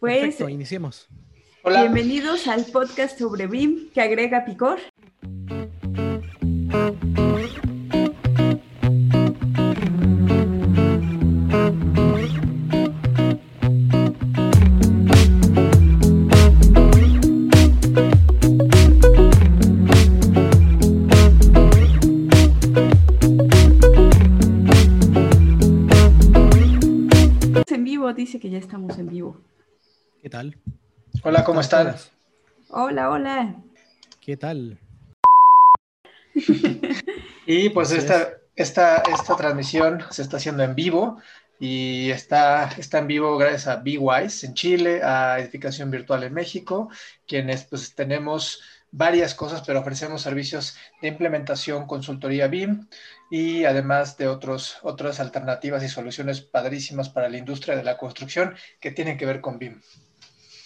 Pues, Perfecto, iniciemos. Hola. bienvenidos al podcast sobre BIM que agrega picor. Tal? Hola, ¿cómo están? todas? Hola, hola. ¿Qué tal? Y pues esta, esta, esta transmisión se está haciendo en vivo y está, está en vivo gracias a BeWise en Chile, a Edificación Virtual en México, quienes pues tenemos varias cosas, pero ofrecemos servicios de implementación, consultoría BIM y además de otros, otras alternativas y soluciones padrísimas para la industria de la construcción que tienen que ver con BIM.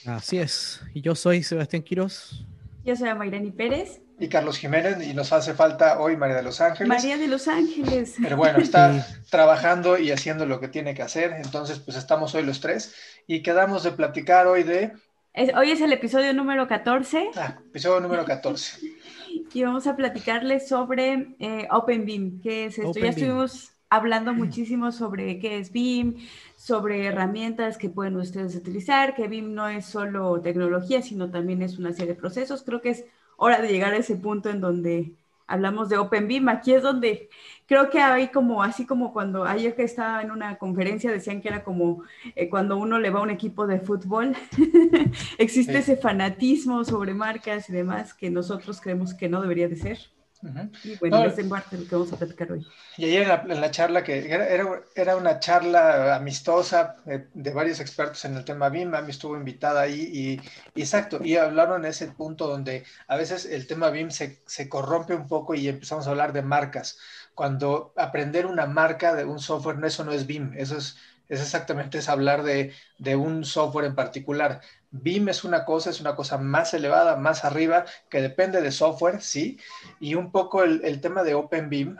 Así es. Y yo soy Sebastián Quiroz. Yo soy Mayrani Pérez. Y Carlos Jiménez, y nos hace falta hoy María de los Ángeles. María de Los Ángeles. Pero bueno, está trabajando y haciendo lo que tiene que hacer. Entonces, pues estamos hoy los tres y quedamos de platicar hoy de Es- hoy es el episodio número 14 ah, episodio número 14. y vamos a platicarles sobre eh, Open BIM. ¿Qué es esto? Open ya BIM. estuvimos hablando muchísimo sobre qué es BIM, sobre herramientas que pueden ustedes utilizar, que BIM no es solo tecnología, sino también es una serie de procesos. Creo que es hora de llegar a ese punto en donde hablamos de Open BIM. Aquí es donde creo que hay como, así como cuando ayer que estaba en una conferencia decían que era como eh, cuando uno le va a un equipo de fútbol, existe Sí. ese fanatismo sobre marcas y demás que nosotros creemos que no debería de ser. Ujú. Y bueno, No. es en parte lo que vamos a platicar hoy. Y ayer en la, en la charla, que era, era, era una charla amistosa de, de varios expertos en el tema BIM, Ami estuvo invitada ahí y, y exacto, y hablaron en ese punto donde a veces el tema BIM se, se corrompe un poco y empezamos a hablar de marcas. Cuando aprender una marca de un software, no, eso no es BIM, eso es, es exactamente es hablar de, de un software en particular. BIM es una cosa, es una cosa más elevada, más arriba, que depende de software, sí, y un poco el, tema de Open BIM,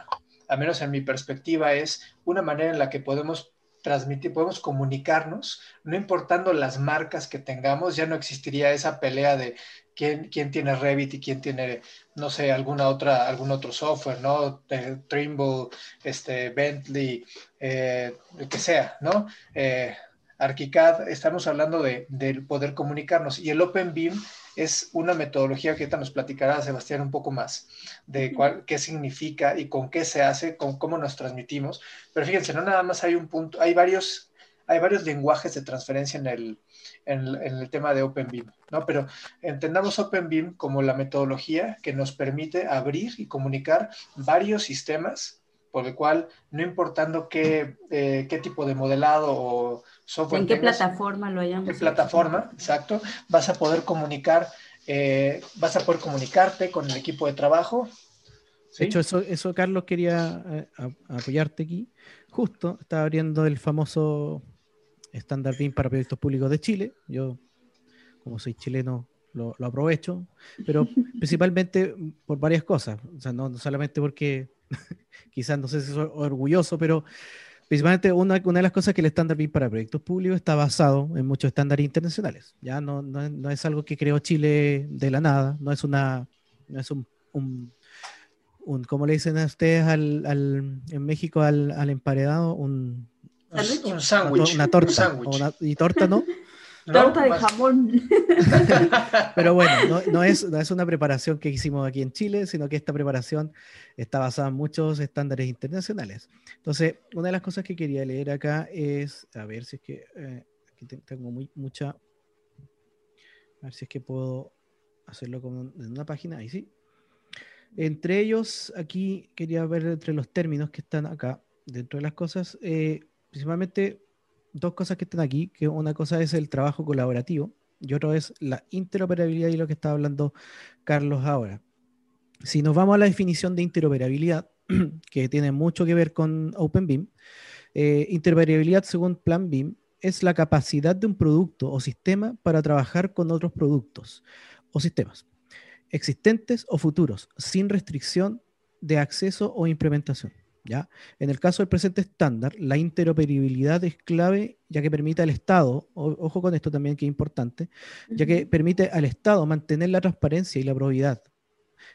al menos en mi perspectiva, es una manera en la que podemos transmitir, podemos comunicarnos, no importando las marcas que tengamos, ya no existiría esa pelea de quién, tiene Revit y quién tiene, no sé, alguna otra, algún otro software, ¿no? Trimble, este, Bentley, eh, el que sea, ¿no? Eh, ArchiCAD, estamos hablando de, de poder comunicarnos y el Open BIM es una metodología que ahorita nos platicará Sebastián un poco más de cuál, qué significa y con qué se hace, con cómo nos transmitimos. Pero fíjense, no nada más hay un punto, hay varios, hay varios lenguajes de transferencia en el, en, el- en el tema de OpenBIM, ¿no? Pero entendamos OpenBIM como la metodología que nos permite abrir y comunicar varios sistemas, por el cual, no importando qué, eh, qué tipo de modelado o software ¿En qué tengas, plataforma lo hayamos qué hecho? plataforma, exacto, vas a poder comunicar, eh, vas a poder comunicarte con el equipo de trabajo. ¿sí? De hecho, eso, eso Carlos, quería eh, a- apoyarte aquí. Justo estaba abriendo el famoso estándar BIM para proyectos públicos de Chile. Yo, como soy chileno, lo, lo aprovecho, pero principalmente por varias cosas. O sea, no, no solamente porque quizás no sé si soy orgulloso, pero principalmente una, una de las cosas que el estándar BIM para proyectos públicos está basado en muchos estándares internacionales. Ya no, no, es- no es algo que creó Chile de la nada, no es una no es un, un, un ¿cómo le dicen a ustedes al, al- en México al, al emparedado? Un, sándwich. una un torta. una- y torta no, ¿no? Torta de Más- jamón. pero bueno, no, no es, no es una preparación que hicimos aquí en Chile, sino que esta preparación está basada en muchos estándares internacionales. Entonces, una de las cosas que quería leer acá es, a ver si es que, eh, aquí te- tengo muy, mucha, a ver si es que puedo hacerlo como en una página, ahí sí. Entre ellos, aquí quería ver entre los términos que están acá, dentro de las cosas, eh, principalmente dos cosas que están aquí, que una cosa es el trabajo colaborativo y otra es la interoperabilidad y lo que estaba hablando Carlos ahora. Si nos vamos a la definición de interoperabilidad, que tiene mucho que ver con OpenBIM, eh, interoperabilidad según Plan BIM es la capacidad de un producto o sistema para trabajar con otros productos o sistemas existentes o futuros, sin restricción de acceso o implementación. ¿Ya? En el caso del presente estándar, la interoperabilidad es clave ya que permite al Estado, ojo con esto también que es importante, ya que permite al Estado mantener la transparencia y la probidad.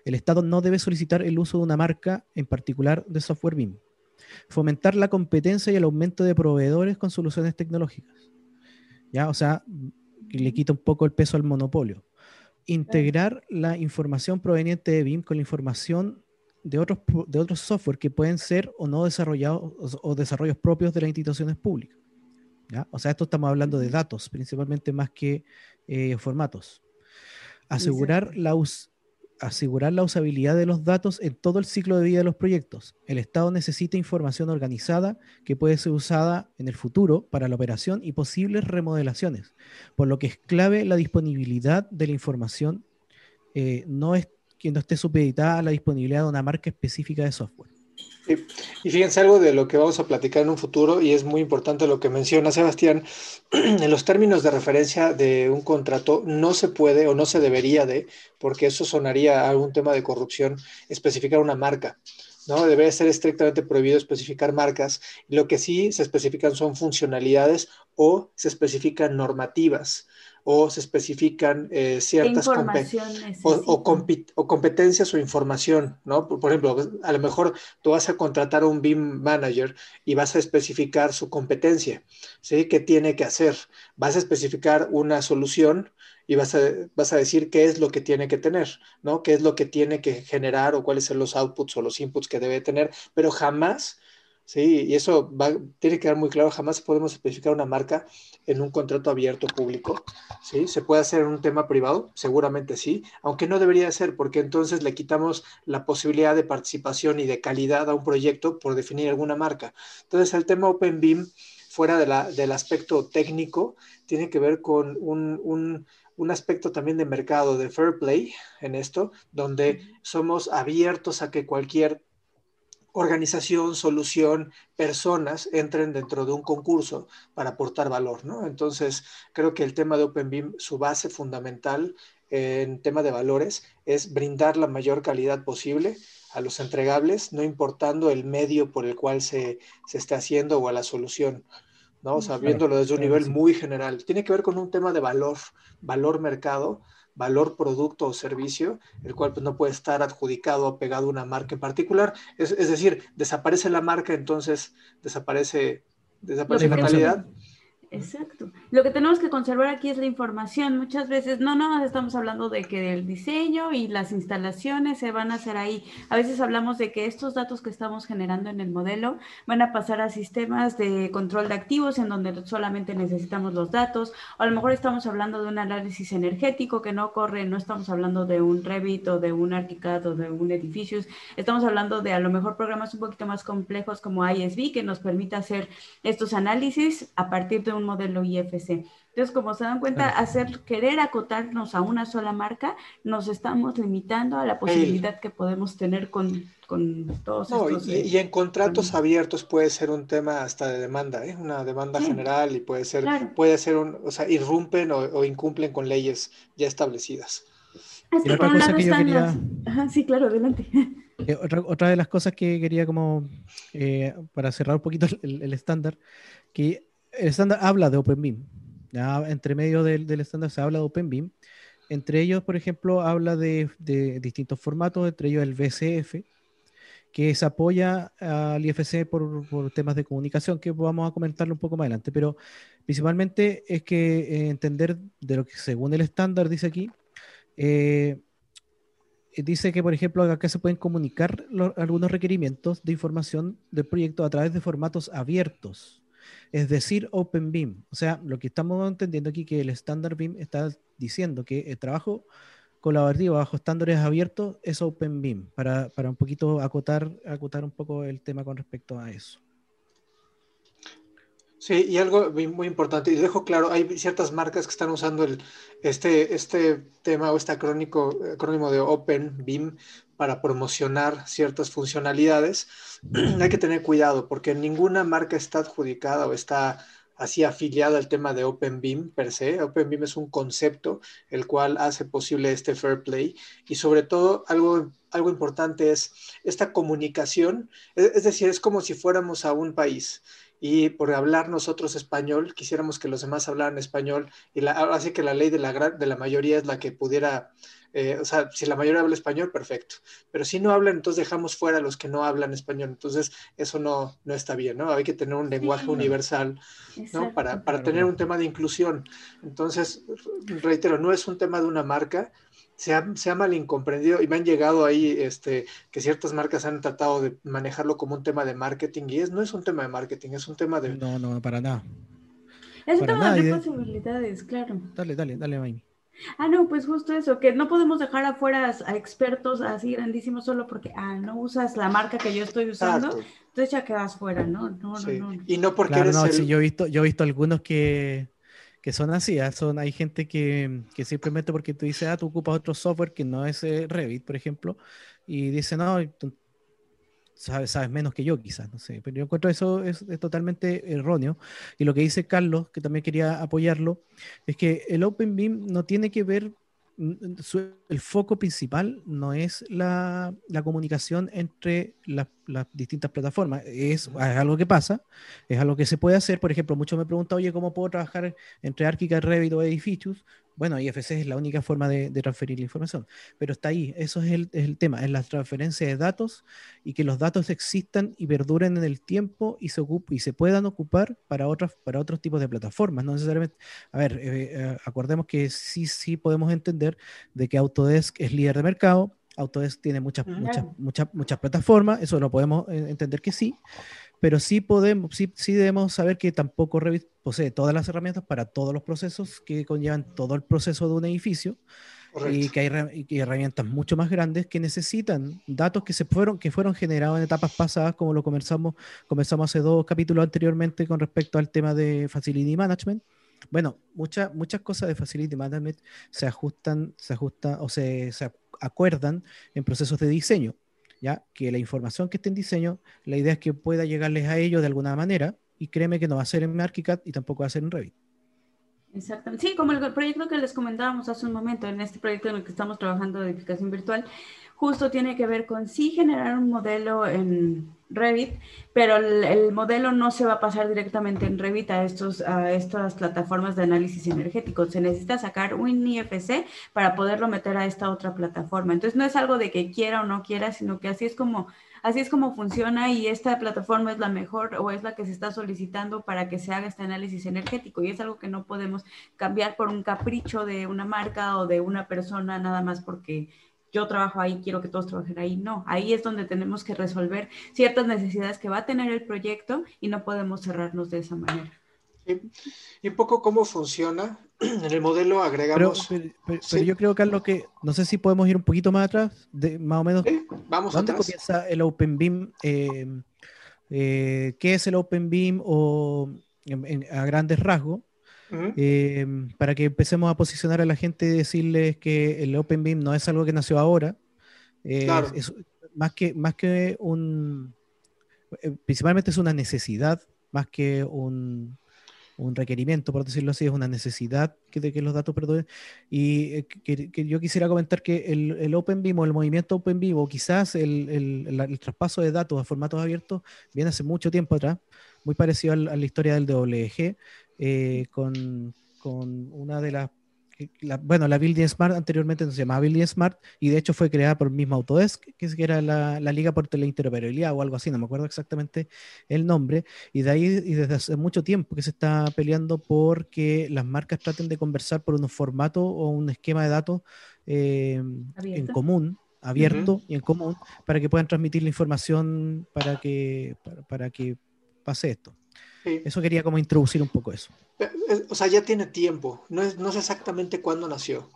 El Estado no debe solicitar el uso de una marca en particular de software BIM. Fomentar la competencia y el aumento de proveedores con soluciones tecnológicas. ¿Ya? O sea, le quita un poco el peso al monopolio. Integrar la información proveniente de BIM con la información de otros, de otros software que pueden ser o no desarrollados o, desarrollos propios de las instituciones públicas. O sea, esto estamos hablando de datos, principalmente más que eh, formatos. Asegurar la, asegurar la usabilidad de los datos en todo el ciclo de vida de los proyectos. El Estado necesita información organizada que puede ser usada en el futuro para la operación y posibles remodelaciones, por lo que es clave la disponibilidad de la información, eh, no es que no esté supeditada a la disponibilidad de una marca específica de software. Y fíjense algo de lo que vamos a platicar en un futuro y es muy importante lo que menciona Sebastián. En los términos de referencia de un contrato no se puede o no se debería de, porque eso sonaría a un tema de corrupción, especificar una marca. ¿no? Debe ser estrictamente prohibido especificar marcas. Lo que sí se especifican son funcionalidades o se especifican normativas o se especifican eh, ciertas o, o, competencias o información, ¿no? Por, ejemplo, a lo mejor tú vas a contratar a un BIM manager y vas a especificar su competencia, ¿sí? ¿Qué tiene que hacer? Vas a especificar una solución y vas a, vas a decir qué es lo que tiene que tener, ¿no? ¿Qué es lo que tiene que generar o cuáles son los outputs o los inputs que debe tener, pero jamás Sí, y eso tiene que quedar muy claro, jamás podemos especificar una marca en un contrato abierto público, ¿sí? ¿Se puede hacer en un tema privado? Seguramente sí, aunque no debería ser, porque entonces le quitamos la posibilidad de participación y de calidad a un proyecto por definir alguna marca. Entonces, el tema OpenBeam, fuera de la, del aspecto técnico, tiene que ver con un, un, un aspecto también de mercado, de fair play en esto, donde somos abiertos a que cualquier organización, solución, personas entren dentro de un concurso para aportar valor, ¿no? Entonces, creo que el tema de OpenBeam, su base fundamental en tema de valores es brindar la mayor calidad posible a los entregables, no importando el medio por el cual se, se esté haciendo o a la solución, ¿no? O sea, viéndolo desde un nivel muy general. Tiene que ver con un tema de valor, valor mercado, valor producto o servicio, el cual pues, no puede estar adjudicado o pegado a una marca en particular. Es, es decir, desaparece la marca, entonces desaparece, desaparece la calidad. Exacto. Lo que tenemos que conservar aquí es la información. Muchas veces no, no, estamos hablando de que el diseño y las instalaciones se van a hacer ahí. A veces hablamos de que estos datos que estamos generando en el modelo van a pasar a sistemas de control de activos en donde solamente necesitamos los datos. O a lo mejor estamos hablando de un análisis energético que no corre, no estamos hablando de un Revit o de un ArchiCAD o de un Edificius. Estamos hablando de a lo mejor programas un poquito más complejos como ISV que nos permite hacer estos análisis a partir de un modelo IFC. Entonces, como se dan cuenta, hacer querer acotarnos a una sola marca, nos estamos limitando a la posibilidad que podemos tener con, con todos estos. Y, y, en contratos abiertos puede ser un tema hasta de demanda, ¿eh? una demanda general y puede ser, puede ser un, o sea, irrumpen o, incumplen con leyes ya establecidas. y otra cosa que yo quería... sí, claro, adelante. Eh, otra, de las cosas que quería como, eh, para cerrar un poquito el estándar, que el estándar habla de OpenBeam. Entre medio del, estándar se habla de OpenBeam. Entre ellos, por ejemplo, habla de, distintos formatos, entre ellos el VCF, que se apoya al IFC por, temas de comunicación, que vamos a comentarlo un poco más adelante, pero principalmente es que eh, entender de lo que según el estándar dice aquí, eh, dice que, por ejemplo, acá se pueden comunicar algunos requerimientos de información del proyecto a través de formatos abiertos es decir, Open BIM. O sea, lo que estamos entendiendo aquí que el estándar BIM está diciendo que el trabajo colaborativo bajo estándares abiertos es Open BIM, para, para un poquito acotar, acotar un poco el tema con respecto a eso. Sí, y algo muy importante, y dejo claro, hay ciertas marcas que están usando este, este tema o este acrónimo de Open BIM para promocionar ciertas funcionalidades. hay que tener cuidado porque ninguna marca está adjudicada o está así afiliada al tema de OpenBeam per se. OpenBeam es un concepto el cual hace posible este fair play y sobre todo algo algo importante es esta comunicación, es, decir, es como si fuéramos a un país y por hablar nosotros español, quisiéramos que los demás hablaran español y la, así que la ley de la, de la mayoría es la que pudiera, eh, o sea, si la mayoría habla español, perfecto, pero si no hablan, entonces dejamos fuera a los que no hablan español, entonces eso no, no está bien, ¿no? Hay que tener un lenguaje universal, ¿no? Para, para tener un tema de inclusión. Entonces, reitero, no es un tema de una marca, se ha, se ha, mal incomprendido y me han llegado ahí este, que ciertas marcas han tratado de manejarlo como un tema de marketing y es, no es un tema de marketing, es un tema de... No, no, para nada. Es un tema de responsabilidades, claro. Dale, dale, dale, Maimi. Ah, no, pues justo eso, que no podemos dejar afuera a expertos así grandísimos solo porque, ah, no usas la marca que yo estoy usando, entonces ya quedas fuera, ¿no? No, no, no, Y no porque eres no, yo he visto, yo he visto algunos que que son así, ¿ah? son, hay gente que, que, simplemente porque tú dices, ah, tú ocupas otro software que no es eh, Revit, por ejemplo, y dice, no, tú sabes, sabes menos que yo quizás, no sé, pero yo encuentro eso es, totalmente erróneo. Y lo que dice Carlos, que también quería apoyarlo, es que el OpenBeam no tiene que ver el foco principal no es la, comunicación entre las, distintas plataformas. Es, algo que pasa, es algo que se puede hacer. Por ejemplo, muchos me preguntan, oye, ¿cómo puedo trabajar entre Archicad, Revit o Edificios? Bueno, IFC es la única forma de, transferir la información, pero está ahí, eso es el, tema, es la transferencia de datos y que los datos existan y perduren en el tiempo y se, y se puedan ocupar para, otras, para otros tipos de plataformas, no necesariamente, a ver, eh, eh, acordemos que sí, sí podemos entender de que Autodesk es líder de mercado, Autodesk tiene muchas, muchas, muchas, muchas plataformas, eso lo podemos eh, entender que sí, pero sí podemos, sí, sí debemos saber que tampoco Revit posee todas las herramientas para todos los procesos que conllevan todo el proceso de un edificio y que hay herramientas mucho más grandes que necesitan datos que se fueron que fueron generados en etapas pasadas como lo comenzamos comenzamos hace dos capítulos anteriormente con respecto al tema de facility management. Bueno muchas muchas cosas de facility management se ajustan se ajustan o se, se acuerdan en procesos de diseño ¿ya? Que la información que esté en diseño, la idea es que pueda llegarles a ellos de alguna manera, y créeme que no va a ser en ArchiCAD y tampoco va a ser en Revit. Exactamente. Sí, como el proyecto que les comentábamos hace un momento, en este proyecto en el que estamos trabajando de edificación virtual, justo tiene que ver con sí generar un modelo en Revit, pero el, modelo no se va a pasar directamente en Revit a, estos, a estas plataformas de análisis energético. Se necesita sacar un IFC para poderlo meter a esta otra plataforma. Entonces no es algo de que quiera o no quiera, sino que así es como así es como funciona y esta plataforma es la mejor o es la que se está solicitando para que se haga este análisis energético y es algo que no podemos cambiar por un capricho de una marca o de una persona nada más porque yo trabajo ahí, quiero que todos trabajen ahí. No, ahí es donde tenemos que resolver ciertas necesidades que va a tener el proyecto y no podemos cerrarnos de esa manera. Y un poco cómo funciona. En el modelo agregamos. Pero, yo creo, Carlos, que no sé si podemos ir un poquito más atrás, de, más o menos. vamos ¿Dónde comienza el Open Beam? Eh, eh, ¿Qué es el Open Beam o a grandes rasgos? Em, para que empecemos a posicionar a la gente y decirles que el Open Beam no es algo que nació ahora. es, más, que, más que un. Eh, principalmente es una necesidad, más que un, un requerimiento, por decirlo así, es una necesidad que, de que los datos perduren. Y eh, que, yo quisiera comentar que el, el Open o el movimiento Open o quizás el, el, traspaso de datos a formatos abiertos, viene hace mucho tiempo atrás, muy parecido a la, historia del WG, eh, con, con una de las bueno, la Building Smart anteriormente no se llamaba Building Smart y de hecho fue creada por el mismo Autodesk, que era la, la Liga por Teleinteroperabilidad o algo así, no me acuerdo exactamente el nombre. Y de ahí, y desde hace mucho tiempo que se está peleando por que las marcas traten de conversar por un formato o un esquema de datos eh, en común, abierto y en común, para que puedan transmitir la información para que, para que pase esto. Eso quería como introducir un poco eso. Eh, eh, o sea, ya tiene tiempo, no, es, no sé exactamente cuándo nació.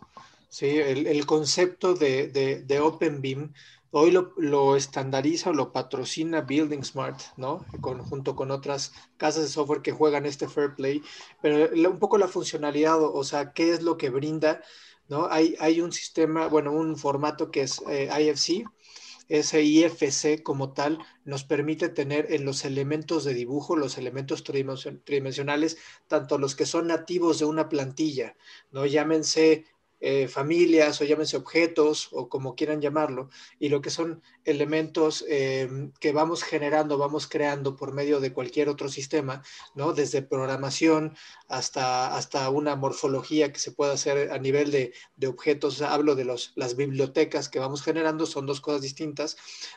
¿sí? El, el concepto de, de, de OpenBeam hoy lo, lo, estandariza o lo patrocina Building Smart, ¿no? Con, junto con otras casas de software que juegan este Fair Play, pero un poco la funcionalidad, o, sea, qué es lo que brinda, ¿no? Hay, hay un sistema, bueno, un formato que es eh, IFC, ese IFC como tal nos permite tener en los elementos de dibujo, los elementos tridimensionales, tanto los que son nativos de una plantilla, ¿no? Llámense eh, familias o llámense objetos o como quieran llamarlo, y lo que son elementos eh, que vamos generando, vamos creando por medio de cualquier otro sistema, ¿no? Desde programación hasta, hasta una morfología que se puede hacer a nivel de, de objetos, hablo de los, las bibliotecas que vamos generando, son dos cosas distintas,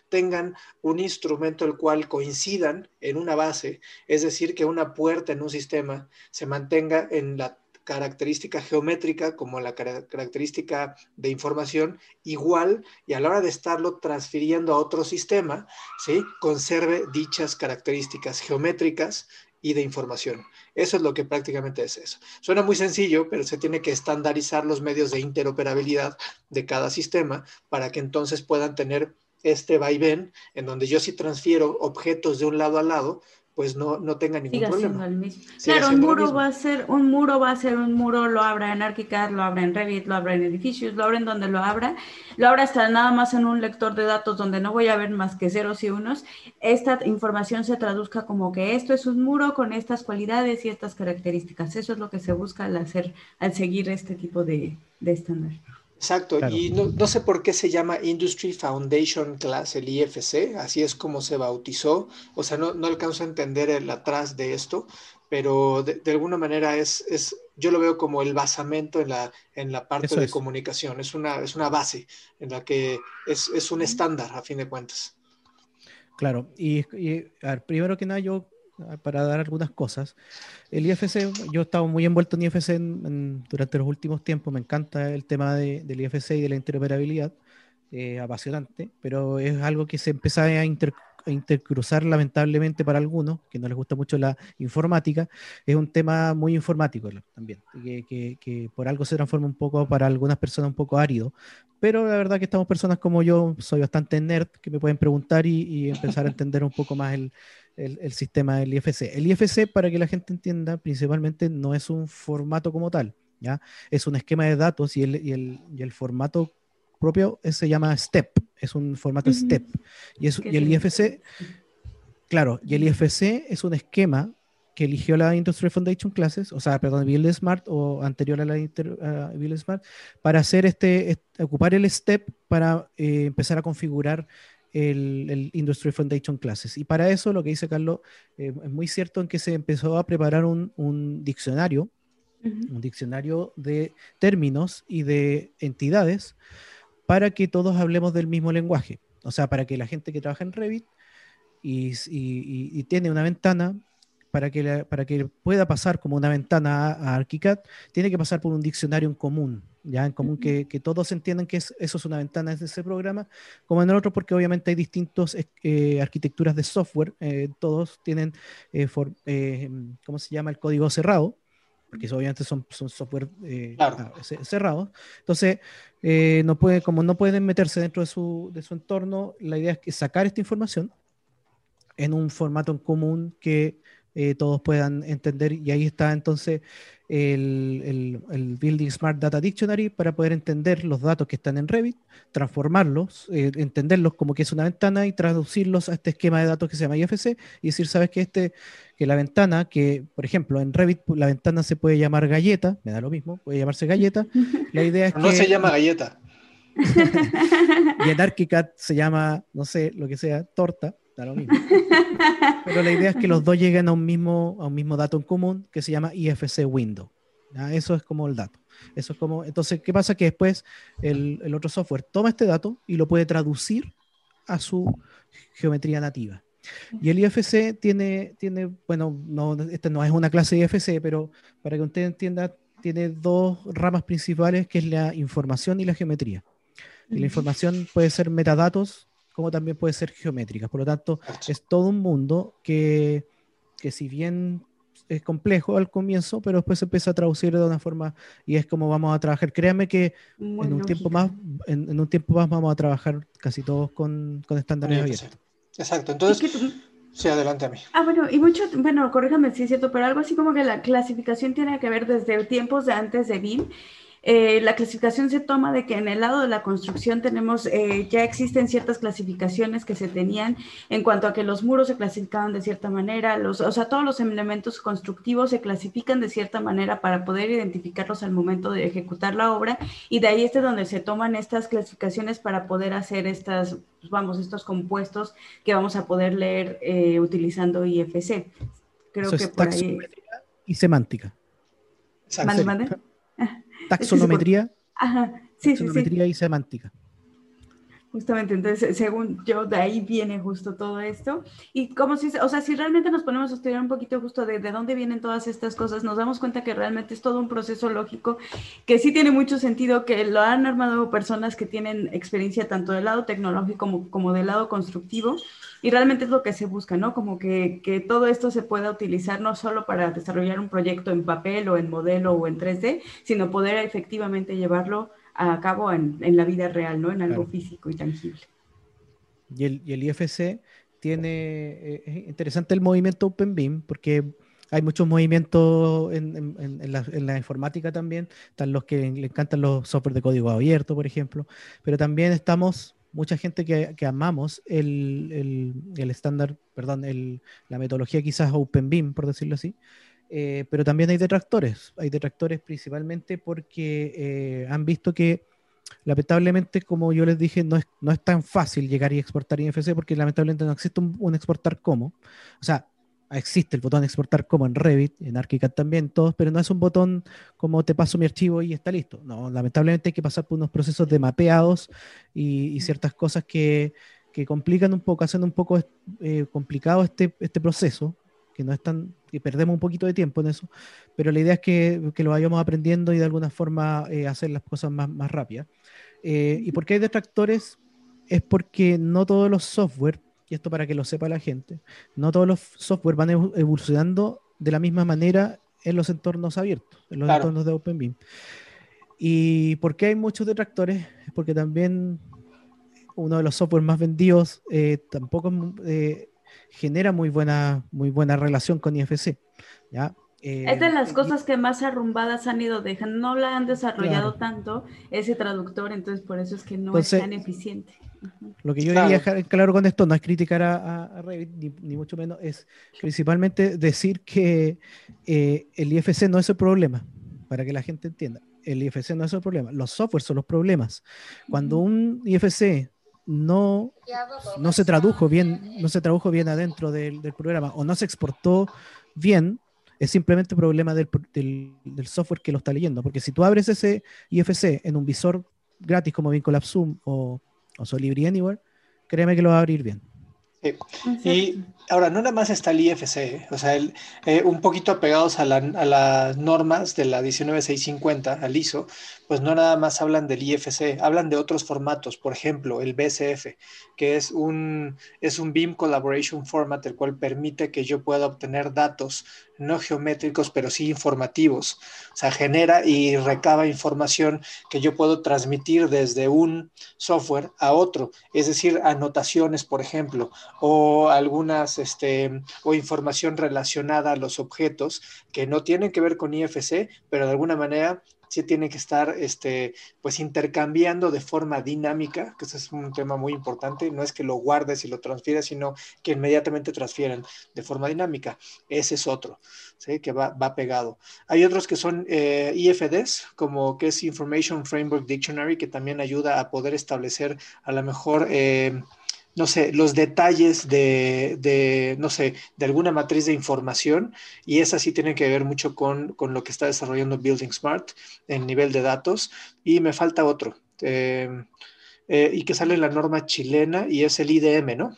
tengan un instrumento el cual coincidan en una base, es decir, que una puerta en un sistema se mantenga en la característica geométrica como la característica de información igual y a la hora de estarlo transfiriendo a otro sistema, ¿sí? conserve dichas características geométricas y de información. Eso es lo que prácticamente es eso. Suena muy sencillo, pero se tiene que estandarizar los medios de interoperabilidad de cada sistema para que entonces puedan tener este vaivén en donde yo si transfiero objetos de un lado a lado, pues no, no tenga ningún problema. claro, un muro va a ser, un muro va a ser un muro, lo abra en ArchiCAD, lo abra en Revit, lo abra en edificios, lo abra en donde lo abra, lo abra hasta nada más en un lector de datos donde no voy a ver más que ceros y unos, esta información se traduzca como que esto es un muro con estas cualidades y estas características. Eso es lo que se busca al hacer, al seguir este tipo de, de estándar. Exacto, y no, sé por qué se llama Industry Foundation Class, el IFC, así es como se bautizó, o sea, no, no alcanzo a entender el atrás de esto, pero de, alguna manera es, es, yo lo veo como el basamento en la, en la parte de comunicación, es una, es una base en la que es, es un estándar a fin de cuentas. Claro, y, primero que nada yo para dar algunas cosas. El IFC, yo he estado muy envuelto en IFC durante los últimos tiempos, me encanta el tema del IFC y de la interoperabilidad, eh, apasionante, pero es algo que se empieza a, intercruzar lamentablemente para algunos, que no les gusta mucho la informática, es un tema muy informático también, que, que por algo se transforma un poco para algunas personas un poco árido, pero la verdad que estamos personas como yo, soy bastante nerd, que me pueden preguntar y, empezar a entender un poco más el, el, sistema del IFC. El IFC, para que la gente entienda, principalmente no es un formato como tal, ¿ya? Es un esquema de datos y el, y el, y el formato propio se llama STEP, es un formato STEP. Y, es, y el IFC, claro, y el IFC es un esquema que eligió la Industry Foundation Classes, o sea, perdón, Build Smart o anterior a la Inter, Build Smart, para hacer este, ocupar el step para eh, empezar a configurar el, Industry Foundation Classes. Y para eso lo que dice Carlos eh, es muy cierto en que se empezó a preparar un, un diccionario, un diccionario de términos y de entidades para que todos hablemos del mismo lenguaje. O sea, para que la gente que trabaja en Revit y, y, y tiene una ventana para que, para que pueda pasar como una ventana a, ArchiCAD, tiene que pasar por un diccionario en común, ya en común que, que todos entiendan que eso es una ventana de ese programa, como en el otro, porque obviamente hay distintas eh, arquitecturas de software, eh, todos tienen, eh, ¿cómo se llama? El código cerrado, porque obviamente son, son software ah, cerrados. Entonces, no puede, como no pueden meterse dentro de su, de su entorno, la idea es que sacar esta información en un formato en común que eh, todos puedan entender. Y ahí está entonces el, el, Building Smart Data Dictionary para poder entender los datos que están en Revit, transformarlos, eh, entenderlos como que es una ventana y traducirlos a este esquema de datos que se llama IFC y decir, sabes que este, que la ventana, que por ejemplo en Revit la ventana se puede llamar galleta, me da lo mismo, puede llamarse galleta. La idea es no se llama galleta. y en ArchiCAD se llama, no sé, lo que sea, torta lo mismo. Pero la idea es que los dos lleguen a un mismo, a un mismo dato en común que se llama IFC window. Eso es como el dato. Eso es como, entonces, ¿qué pasa? Que después el, el, otro software toma este dato y lo puede traducir a su geometría nativa. Y el IFC tiene, tiene bueno, no, esta no es una clase de IFC, pero para que usted entienda, tiene dos ramas principales, que es la información y la geometría. Y la información puede ser metadatos, como también puede ser geométrica. Por lo tanto, es todo un mundo que, que si bien es complejo al comienzo, pero después se empieza a traducir de una forma y es como vamos a trabajar. Créame que en un, tiempo más, en, un tiempo más vamos a trabajar casi todos con, con estándares abiertos. Exacto, entonces... Sí, adelante a mí. Ah, bueno, y mucho, bueno, corríjame si es cierto, pero algo así como que la clasificación tiene que ver desde tiempos de antes de BIM eh, la clasificación se toma de que en el lado de la construcción tenemos, eh, ya existen ciertas clasificaciones que se tenían en cuanto a que los muros se clasificaban de cierta manera, los, o sea, todos los elementos constructivos se clasifican de cierta manera para poder identificarlos al momento de ejecutar la obra y de ahí es de donde se toman estas clasificaciones para poder hacer estas, pues, vamos, estos compuestos que vamos a poder leer eh, utilizando IFC. Creo que por ahí... Y semántica. ¿Mande, Taxonometría. Ajá, sí, taxonometría sí, y semántica. Justamente, entonces, según yo, de ahí viene justo todo esto. Y como si, o sea, si realmente nos ponemos a estudiar un poquito justo de, de, dónde vienen todas estas cosas, nos damos cuenta que realmente es todo un proceso lógico que sí tiene mucho sentido, que lo han armado personas que tienen experiencia tanto del lado tecnológico como, como del lado constructivo. Y realmente es lo que se busca, ¿no? Como que, que todo esto se pueda utilizar no solo para desarrollar un proyecto en papel o en modelo o en 3D, sino poder efectivamente llevarlo a cabo en, en, la vida real, ¿no? En algo claro. físico y tangible. Y el, y el IFC tiene, eh, es interesante el movimiento OpenBeam porque hay muchos movimientos en, en, en, la, en, la, informática también, están los que le encantan los software de código abierto, por ejemplo, pero también estamos, mucha gente que, que amamos el estándar, perdón, el, la metodología quizás OpenBeam, por decirlo así, eh, pero también hay detractores. Hay detractores principalmente porque eh, han visto que lamentablemente, como yo les dije, no es, no es tan fácil llegar y exportar IFC porque lamentablemente no existe un, exportar como. O sea, existe el botón exportar como en Revit, en ArchiCAD también, todos, pero no es un botón como te paso mi archivo y está listo. No, lamentablemente hay que pasar por unos procesos de mapeados y, y ciertas cosas que, que, complican un poco, hacen un poco eh, complicado este, este proceso que no es tan, que perdemos un poquito de tiempo en eso, pero la idea es que, que lo vayamos aprendiendo y de alguna forma eh, hacer las cosas más, más rápidas. Eh, ¿Y por qué hay detractores? Es porque no todos los software, y esto para que lo sepa la gente, no todos los software van evolucionando de la misma manera en los entornos abiertos, en los claro. entornos de OpenBeam. ¿Y por qué hay muchos detractores? Es porque también uno de los software más vendidos eh, tampoco eh, genera muy buena, muy buena relación con IFC. ¿ya? Eh, es de las cosas que más arrumbadas han ido dejando, no la han desarrollado claro. tanto ese traductor, entonces por eso es que no entonces, es tan eficiente. Lo que yo claro. dejar claro con esto no es criticar a, a Revit, ni, ni, mucho menos, es principalmente decir que eh, el IFC no es el problema, para que la gente entienda. El IFC no es el problema, los softwares son los problemas. Cuando un IFC no, no se tradujo bien, no se tradujo bien adentro del, programa o no se exportó bien, es simplemente problema del, del, del, software que lo está leyendo. Porque si tú abres ese IFC en un visor gratis como Vincolab Zoom o, o Solibri Anywhere, créeme que lo va a abrir bien. Sí. Y ahora, no nada más está el IFC, ¿eh? o sea, el, eh, un poquito apegados a, la, a, las normas de la 19650, al ISO, pues no nada más hablan del IFC, hablan de otros formatos, por ejemplo, el BCF, que es un, es un BIM Collaboration Format, el cual permite que yo pueda obtener datos no geométricos, pero sí informativos. O sea, genera y recaba información que yo puedo transmitir desde un software a otro, es decir, anotaciones, por ejemplo, o algunas, este, o información relacionada a los objetos que no tienen que ver con IFC, pero de alguna manera sí tiene que estar este, pues intercambiando de forma dinámica, que ese es un tema muy importante, no es que lo guardes y lo transfieras, sino que inmediatamente transfieren de forma dinámica. Ese es otro, ¿sí? que va, va, pegado. Hay otros que son eh, IFDs, como que es Information Framework Dictionary, que también ayuda a poder establecer a lo mejor... Eh, no sé, los detalles de, de, no sé, de alguna matriz de información y esa sí tiene que ver mucho con, con lo que está desarrollando Building Smart en nivel de datos y me falta otro eh, eh, y que sale en la norma chilena y es el IDM, ¿no?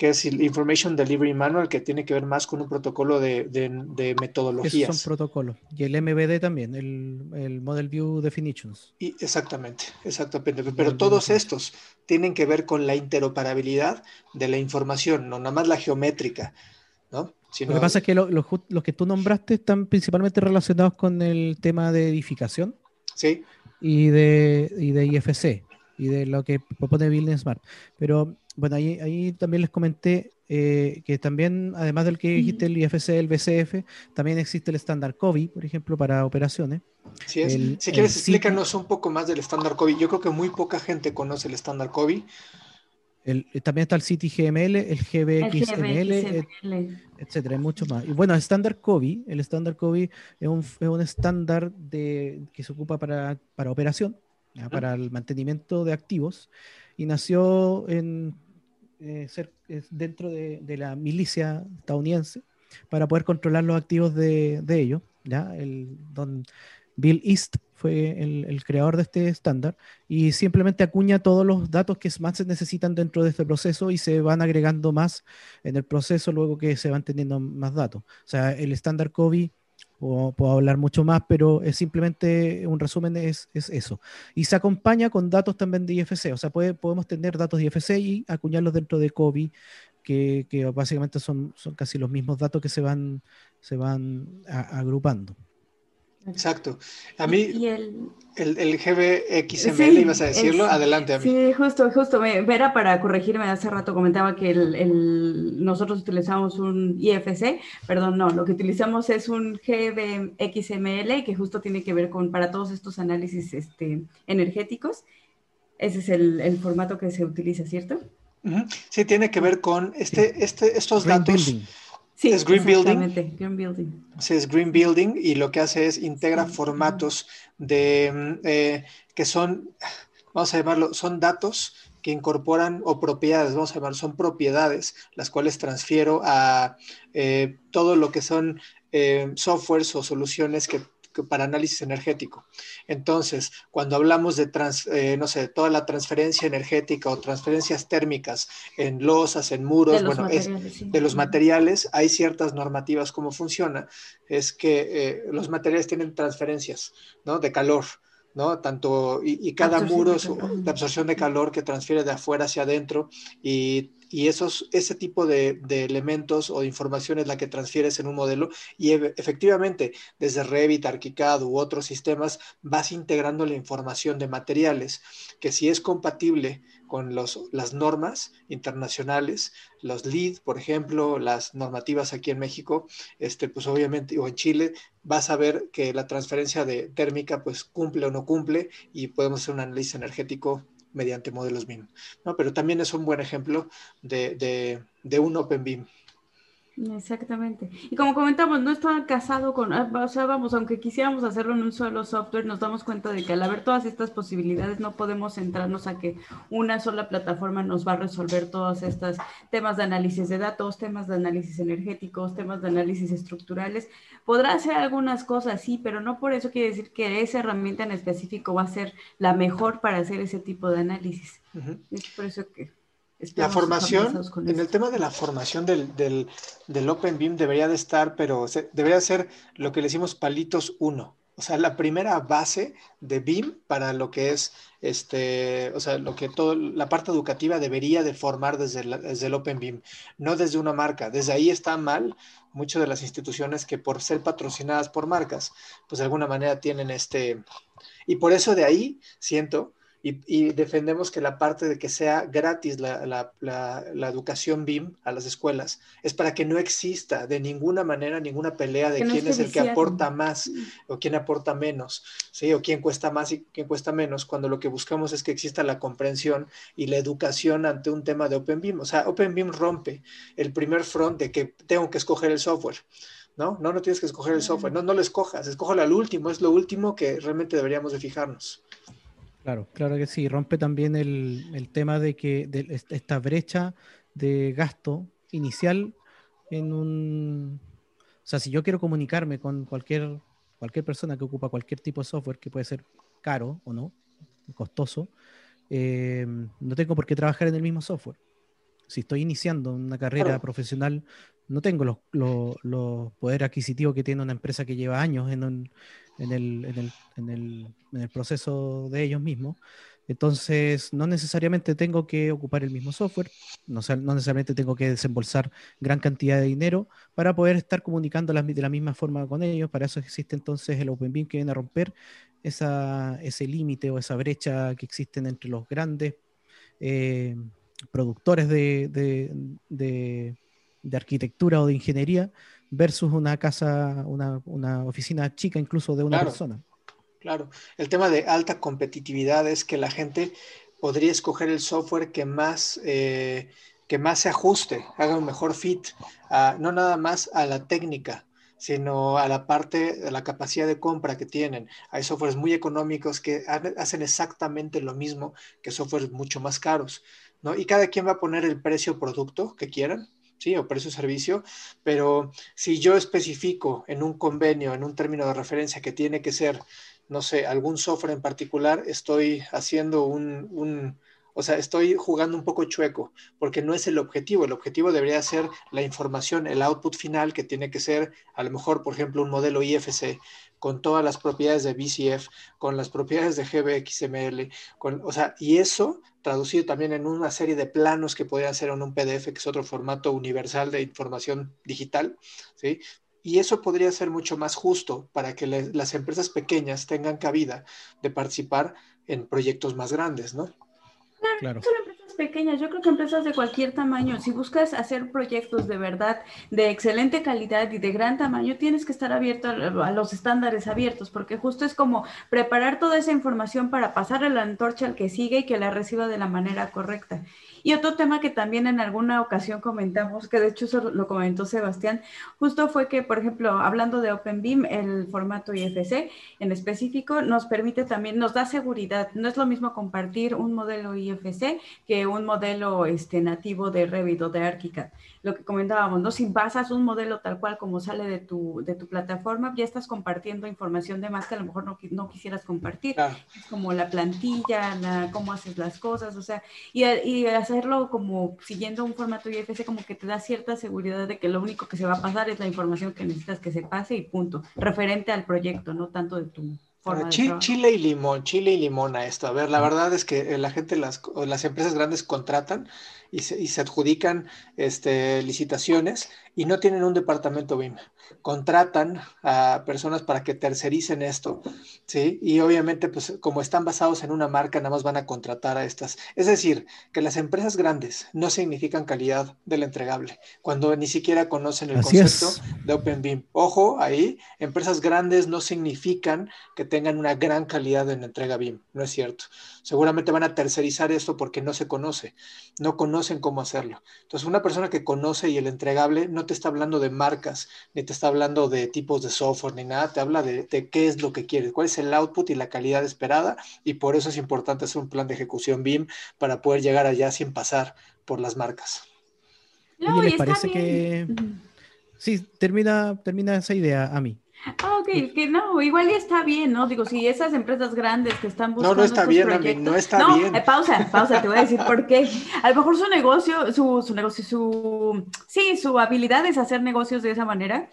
Que es el Information Delivery Manual, que tiene que ver más con un protocolo de, de, de metodologías. Esos son protocolos. Y el MVD también, el, el, Model View Definitions. Y exactamente, exactamente. Pero todos estos tienen que ver con la interoperabilidad de la información, no nada más la geométrica, ¿no? Sino... Lo que pasa es que los lo, lo que tú nombraste están principalmente relacionados con el tema de edificación. Sí. Y de, y de IFC y de lo que propone Building Smart. Pero bueno, ahí, ahí también les comenté eh, que también, además del que dijiste, el IFC, el BCF, también existe el estándar COBI, por ejemplo, para operaciones. si quieres, explícanos un poco más del estándar COBI. Yo creo que muy poca gente conoce el estándar COBI. también está el CityGML, el GBXML, etcétera, hay mucho más. Y bueno, el estándar COBI, el estándar COBI es un, es un estándar de, que se ocupa para, para operación, para el mantenimiento de activos, y nació en eh, ser, dentro de, la milicia estadounidense para poder controlar los activos de, ellos. ¿ya? El, don Bill East fue el, creador de este estándar y simplemente acuña todos los datos que más se necesitan dentro de este proceso y se van agregando más en el proceso luego que se van teniendo más datos. O sea, el estándar Puedo, hablar mucho más, pero es simplemente un resumen, es, eso. Y se acompaña con datos también de IFC, o sea, podemos tener datos de IFC y acuñarlos dentro de COVID, que, básicamente son, son casi los mismos datos que se van, se van agrupando. Exacto. A mí, el, el, GBXML, ibas a decirlo, adelante. A Sí, justo, justo. Me, era para corregirme, hace rato comentaba que el, nosotros utilizamos un IFC, perdón, no, lo que utilizamos es un GBXML que justo tiene que ver con, para todos estos análisis este, energéticos. Ese es el, formato que se utiliza, ¿cierto? Sí, tiene que ver con este, este, estos datos. Sí, es Green Building. Green Building. Sí, es Green Building y lo que hace es integra formatos de mm, eh, que son, vamos a llamarlo, son datos que incorporan o propiedades, vamos a llamar, son propiedades, las cuales transfiero a eh, todo lo que son eh, softwares o soluciones que para análisis energético. Entonces, cuando hablamos de, eh, no sé, toda la transferencia energética o transferencias térmicas en losas, en muros, bueno, de los materiales, hay ciertas normativas cómo funciona. Es que eh, los materiales tienen transferencias, ¿no? De calor. ¿no? Tanto, y, cada muro es de absorción de calor que transfiere de afuera hacia adentro y y esos, ese tipo de, elementos o de información es la que transfieres en un modelo y efectivamente desde Revit, ArchiCAD u otros sistemas vas integrando la información de materiales que si es compatible con los, las normas internacionales, los LEED, por ejemplo, las normativas aquí en México, este, pues obviamente, o en Chile, vas a ver que la transferencia de térmica pues cumple o no cumple y podemos hacer un análisis energético mediante modelos BIM. ¿no? Pero también es un buen ejemplo de, de, de un Open BIM. Exactamente. Y como comentamos, no está casado con, ah, o sea, vamos, aunque quisiéramos hacerlo en un solo software, nos damos cuenta de que al haber todas estas posibilidades no podemos centrarnos a que una sola plataforma nos va a resolver todos estos temas de análisis de datos, temas de análisis energéticos, temas de análisis estructurales. Podrá hacer algunas cosas, sí, pero no por eso quiere decir que esa herramienta en específico va a ser la mejor para hacer ese tipo de análisis. Es por eso que la formación, en el tema de la formación del, del, del Open BIM debería de estar, pero debería ser lo que le decimos palitos 1. O sea, la primera base de BIM para lo que es, este, o sea, lo que todo, la parte educativa debería de formar desde, desde el Open BIM, no desde una marca. Desde ahí está mal muchas de las instituciones que por ser patrocinadas por marcas, pues de alguna manera tienen este, y por eso de ahí siento y, defendemos que la parte de que sea gratis la, la, la, educación BIM a las escuelas es para que no exista de ninguna manera ninguna pelea de quién es el que aporta más mm. o quién aporta menos, ¿sí? o quién cuesta más y quién cuesta menos, cuando lo que buscamos es que exista la comprensión y la educación ante un tema de Open BIM. O sea, Open BIM rompe el primer front de que tengo que escoger el software. ¿No? No, no tienes que escoger el software, no, no lo escojas, escógelo al último, es lo último que realmente deberíamos de fijarnos. Claro, claro que sí. Rompe también el, tema de que de esta brecha de gasto inicial en un... O sea, si yo quiero comunicarme con cualquier, cualquier persona que ocupa cualquier tipo de software, que puede ser caro o no, costoso, eh, no tengo por qué trabajar en el mismo software. Si estoy iniciando una carrera profesional, no tengo los, los, los poderes adquisitivos que tiene una empresa que lleva años en, un, en el, en el, en el, en el proceso de ellos mismos. Entonces, no necesariamente tengo que ocupar el mismo software, no, no, necesariamente tengo que desembolsar gran cantidad de dinero para poder estar comunicando de la misma forma con ellos. Para eso existe entonces el OpenBeam que viene a romper esa, ese límite o esa brecha que existen entre los grandes eh, productores de, de, de arquitectura o de ingeniería versus una casa, una, una oficina chica incluso de una persona. Claro, el tema de alta competitividad es que la gente podría escoger el software que más, eh, que más se ajuste, haga un mejor fit, no nada más a la técnica, sino a la parte de la capacidad de compra que tienen. Hay softwares muy económicos que hacen exactamente lo mismo que softwares mucho más caros, ¿no? Y cada quien va a poner el precio producto que quieran, ¿sí? O precio servicio, pero si yo especifico en un convenio, en un término de referencia que tiene que ser, no sé, algún software en particular, estoy haciendo un, o sea, estoy jugando un poco chueco, porque no es el objetivo. El objetivo debería ser la información, el output final, que tiene que ser, a lo mejor, por ejemplo, un modelo IFC, con todas las propiedades de BCF, con las propiedades de GBXML, con, o sea, y eso traducido también en una serie de planos que podrían ser en un PDF, que es otro formato universal de información digital, ¿sí? Y eso podría ser mucho más justo para que las empresas pequeñas tengan cabida de participar en proyectos más grandes, ¿no? Claro pequeñas, yo creo que empresas de cualquier tamaño, si buscas hacer proyectos de verdad de excelente calidad y de gran tamaño, tienes que estar abierto a, los estándares abiertos, porque justo es como preparar toda esa información para pasarle la antorcha al que sigue y que la reciba de la manera correcta. Y otro tema que también en alguna ocasión comentamos, que de hecho eso lo comentó Sebastián, justo fue que, por ejemplo, hablando de OpenBeam, el formato IFC en específico nos permite también, nos da seguridad. No es lo mismo compartir un modelo IFC que un modelo este, nativo de Revit o de ArchiCAD. Lo que comentábamos, ¿no? Si basas un modelo tal cual como sale de tu, de tu plataforma, ya estás compartiendo información de más que a lo mejor no, no quisieras compartir. Es como la plantilla, la, cómo haces las cosas, o sea, y, y hacerlo como siguiendo un formato IFC como que te da cierta seguridad de que lo único que se va a pasar es la información que necesitas que se pase y punto, referente al proyecto, no tanto de tu forma de Chile y limón, chile y limón a esto. A ver, la verdad es que la gente, las, las empresas grandes contratan y se, adjudican este, licitaciones y no tienen un departamento BIM. Contratan a personas para que tercericen esto, ¿sí? Y obviamente, pues como están basados en una marca, nada más van a contratar a estas. Es decir, que las empresas grandes no significan calidad del entregable, cuando ni siquiera conocen el concepto de Open BIM. Ojo, ahí, empresas grandes no significan que tengan una gran calidad en entrega BIM, no es cierto. Seguramente van a tercerizar esto porque no se conoce, no conocen cómo hacerlo. Entonces, una persona que conoce y el entregable no te está hablando de marcas, ni te está hablando de tipos de software, ni nada, te habla de, qué es lo que quieres, cuál es el output y la calidad esperada, y por eso es importante hacer un plan de ejecución BIM para poder llegar allá sin pasar por las marcas. No, ¿les parece que... Sí, termina, termina esa idea a mí. Ah, ok, que no, igual ya está bien, ¿no? Digo, si esas empresas grandes que están buscando. No, no está bien, proyectos... no está no, bien. Eh, pausa, pausa, te voy a decir por qué. A lo mejor su negocio, su, su negocio, su. Sí, su habilidad es hacer negocios de esa manera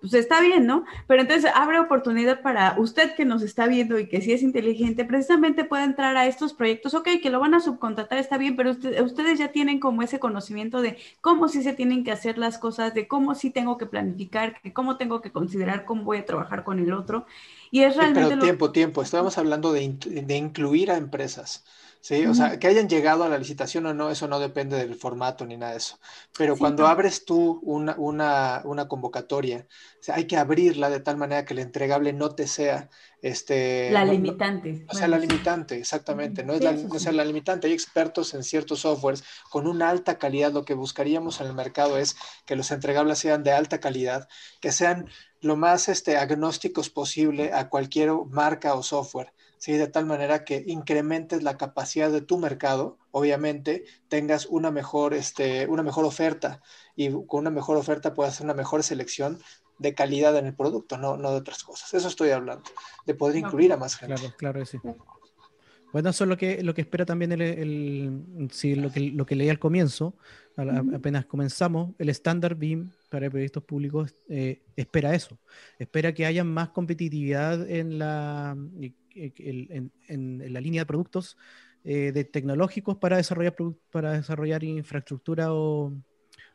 pues está bien, ¿no? Pero entonces abre oportunidad para usted que nos está viendo y que sí es inteligente, precisamente puede entrar a estos proyectos, ok, que lo van a subcontratar, está bien, pero ustedes ya tienen como ese conocimiento de cómo sí se tienen que hacer las cosas, de cómo sí tengo que planificar, de cómo tengo que considerar cómo voy a trabajar con el otro. Y es realmente... pero tiempo, tiempo, estábamos hablando de, de incluir a empresas. ¿Sí? O sea, que hayan llegado a la licitación o no, eso no depende del formato ni nada de eso. Pero cuando abres tú una, una, una convocatoria, o sea, hay que abrirla de tal manera que el entregable no te sea este... La limitante. o sea, la limitante, exactamente. No es la, o sea, la limitante. Hay expertos en ciertos softwares con una alta calidad. Lo que buscaríamos en el mercado es que los entregables sean de alta calidad, que sean lo más este, agnósticos posible a cualquier marca o software. ¿Sí? de tal manera que incrementes la capacidad de tu mercado, obviamente tengas una mejor, este, una mejor oferta y con una mejor oferta puedas hacer una mejor selección de calidad en el producto, no, no de otras cosas. Eso estoy hablando, de poder incluir a más gente. Claro, claro, sí. Bueno, eso es lo que, lo que espera también el, el sí, lo, que, lo que leí al comienzo, apenas comenzamos, el estándar BIM para proyectos públicos eh, espera eso, espera que haya más competitividad en la, en, la línea de productos eh, de tecnológicos para desarrollar, para desarrollar infraestructura o,